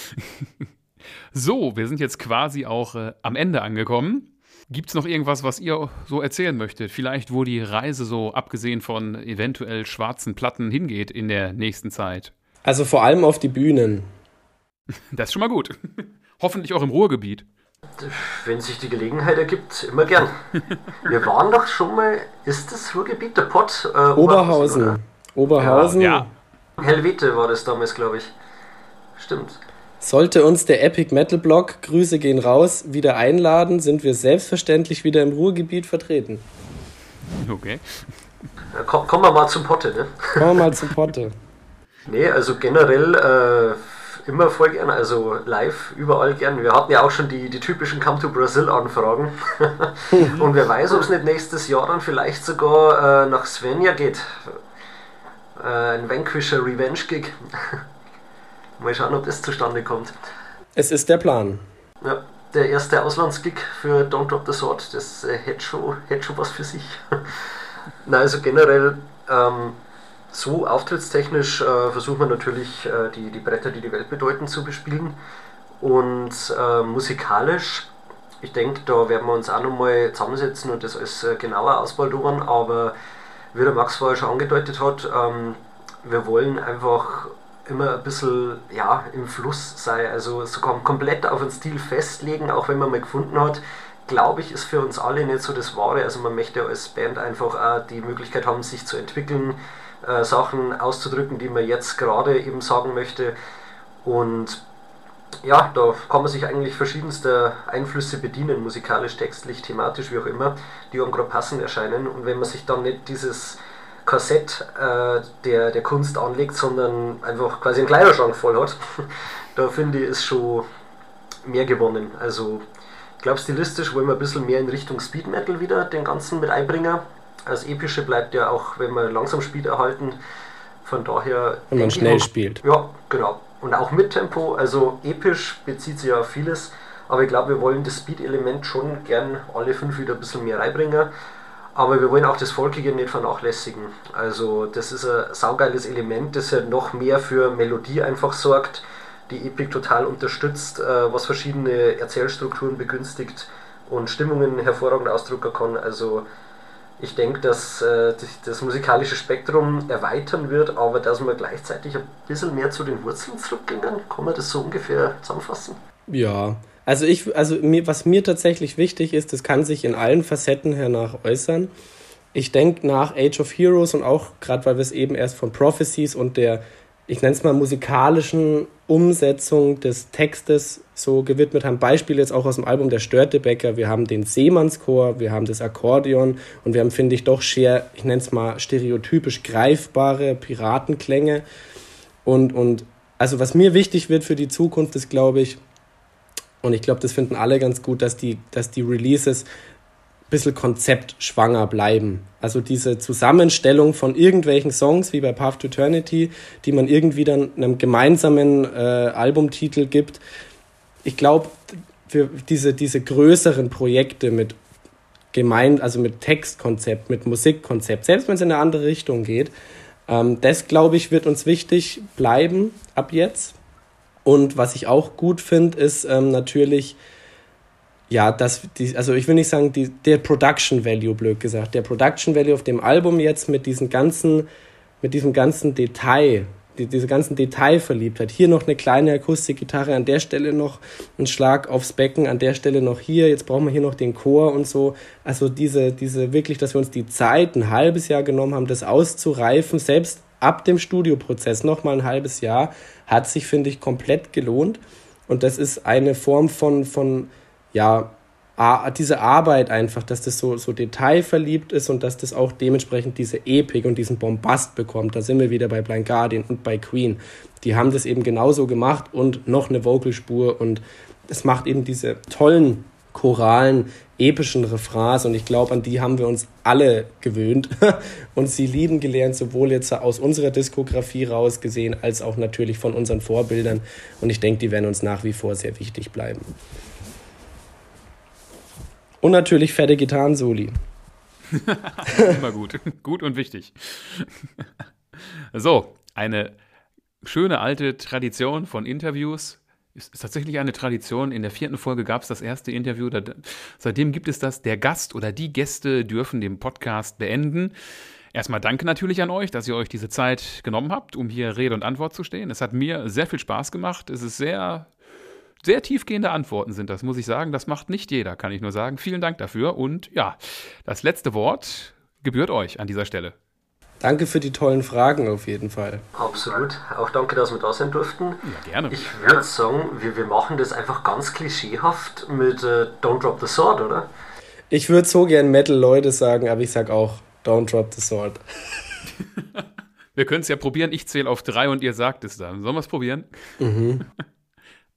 so, wir sind jetzt quasi auch äh, am Ende angekommen. Gibt es noch irgendwas, was ihr so erzählen möchtet? Vielleicht, wo die Reise so abgesehen von eventuell schwarzen Platten hingeht in der nächsten Zeit? Also vor allem auf die Bühnen. Das ist schon mal gut. Hoffentlich auch im Ruhrgebiet. Wenn sich die Gelegenheit ergibt, immer gern. Wir waren doch schon mal, ist das Ruhrgebiet der Pott? Äh, Oberhausen. Oberhausen. Oberhausen. Ja. ja. Helvete war das damals, glaube ich. Stimmt. Sollte uns der Epic Metal Blog, Grüße gehen raus, wieder einladen, sind wir selbstverständlich wieder im Ruhrgebiet vertreten. Okay. Ja, komm, kommen wir mal zum Potte, ne? Kommen wir mal zum Potte. nee, also generell äh, immer voll gern, also live, überall gern. Wir hatten ja auch schon die, die typischen Come to Brazil Anfragen. Und wer weiß, ob es nicht nächstes Jahr dann vielleicht sogar äh, nach Svenja geht. Äh, ein Vanquisher Revenge Gig. Mal schauen, ob das zustande kommt. Es ist der Plan. Ja, der erste Auslandsgig für Don't Drop the Sword, das äh, hätte, schon, hätte schon was für sich. Na, also generell ähm, so auftrittstechnisch äh, versucht man natürlich äh, die, die Bretter, die die Welt bedeuten, zu bespielen. Und äh, musikalisch, ich denke, da werden wir uns auch nochmal zusammensetzen und das alles äh, genauer ausbaldowern. Aber wie der Max vorher schon angedeutet hat, ähm, wir wollen einfach immer ein bisschen ja, im Fluss sein. Also so komplett auf den Stil festlegen, auch wenn man mal gefunden hat, glaube ich, ist für uns alle nicht so das Wahre. Also man möchte als Band einfach auch die Möglichkeit haben, sich zu entwickeln, äh, Sachen auszudrücken, die man jetzt gerade eben sagen möchte. Und ja, da kann man sich eigentlich verschiedenster Einflüsse bedienen, musikalisch, textlich, thematisch, wie auch immer, die einem gerade passend erscheinen. Und wenn man sich dann nicht dieses Korsett äh, der, der Kunst anlegt, sondern einfach quasi einen Kleiderschrank voll hat, da finde ich, ist schon mehr gewonnen. Also, ich glaube, stilistisch wollen wir ein bisschen mehr in Richtung Speed Metal wieder den ganzen mit einbringen das Epische bleibt ja auch, wenn man langsam spielt, erhalten. Von daher. Wenn man schnell auch, spielt. Ja, genau. Und auch mit Tempo. Also episch bezieht sich ja auf vieles. Aber ich glaube, wir wollen das Speed-Element schon gern alle fünf wieder ein bisschen mehr reinbringen. Aber wir wollen auch das Volkige nicht vernachlässigen. Also, das ist ein saugeiles Element, das ja noch mehr für Melodie einfach sorgt, die Epic total unterstützt, äh, was verschiedene Erzählstrukturen begünstigt und Stimmungen hervorragend ausdrücken kann. Also, ich denke, dass äh, das musikalische Spektrum erweitern wird, aber dass wir gleichzeitig ein bisschen mehr zu den Wurzeln zurückgehen. Kann man das so ungefähr zusammenfassen? Ja, also ich, also mir, was mir tatsächlich wichtig ist, das kann sich in allen Facetten hernach äußern. Ich denke nach Age of Heroes und auch gerade weil wir es eben erst von Prophecies und der ich nenne es mal musikalischen Umsetzung des Textes so gewidmet haben. Beispiel jetzt auch aus dem Album Der Störtebäcker. Wir haben den Seemannschor, wir haben das Akkordeon und wir haben, finde ich, doch sehr, ich nenne es mal stereotypisch greifbare Piratenklänge. Und, und also was mir wichtig wird für die Zukunft ist, glaube ich, und ich glaube, das finden alle ganz gut, dass die, dass die Releases bisschen konzeptschwanger bleiben. Also diese Zusammenstellung von irgendwelchen Songs wie bei Path to Eternity, die man irgendwie dann einem gemeinsamen äh, Albumtitel gibt. Ich glaube, für diese, diese größeren Projekte mit gemein, also mit Textkonzept, mit Musikkonzept, selbst wenn es in eine andere Richtung geht, ähm, das glaube ich wird uns wichtig bleiben ab jetzt. Und was ich auch gut finde, ist ähm, natürlich ja, das, die, also ich will nicht sagen, die, der Production Value, blöd gesagt, der Production Value auf dem Album jetzt mit diesen ganzen, mit diesem ganzen Detail, die, diese ganzen Detailverliebtheit. Hier noch eine kleine Akustikgitarre, an der Stelle noch ein Schlag aufs Becken, an der Stelle noch hier, jetzt brauchen wir hier noch den Chor und so. Also diese, diese wirklich, dass wir uns die Zeit, ein halbes Jahr genommen haben, das auszureifen, selbst ab dem Studioprozess nochmal ein halbes Jahr, hat sich, finde ich, komplett gelohnt. Und das ist eine Form von, von ja, diese Arbeit einfach, dass das so, so detailverliebt ist und dass das auch dementsprechend diese Epik und diesen Bombast bekommt. Da sind wir wieder bei Blind Guardian und bei Queen. Die haben das eben genauso gemacht und noch eine Vocalspur und es macht eben diese tollen choralen, epischen Refrains und ich glaube, an die haben wir uns alle gewöhnt und sie lieben gelernt, sowohl jetzt aus unserer Diskografie raus gesehen, als auch natürlich von unseren Vorbildern und ich denke, die werden uns nach wie vor sehr wichtig bleiben. Und natürlich fette Gitarren-Soli. Immer gut. gut und wichtig. so, eine schöne alte Tradition von Interviews. Ist, ist tatsächlich eine Tradition. In der vierten Folge gab es das erste Interview. Da, seitdem gibt es das. Der Gast oder die Gäste dürfen den Podcast beenden. Erstmal danke natürlich an euch, dass ihr euch diese Zeit genommen habt, um hier Rede und Antwort zu stehen. Es hat mir sehr viel Spaß gemacht. Es ist sehr sehr tiefgehende Antworten sind das, muss ich sagen. Das macht nicht jeder, kann ich nur sagen. Vielen Dank dafür. Und ja, das letzte Wort gebührt euch an dieser Stelle. Danke für die tollen Fragen auf jeden Fall. Absolut. Auch danke, dass wir da sein durften. Ja, gerne. Ich würde sagen, wir, wir machen das einfach ganz klischeehaft mit äh, Don't Drop the Sword, oder? Ich würde so gern Metal-Leute sagen, aber ich sag auch Don't Drop the Sword. wir können es ja probieren. Ich zähle auf drei und ihr sagt es dann. Sollen wir es probieren? Mhm.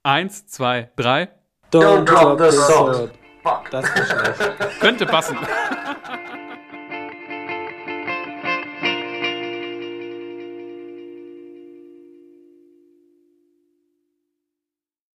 Eins, zwei, drei. Don't, Don't drop, drop the sword. Fuck. Das ist schlecht. Könnte passen.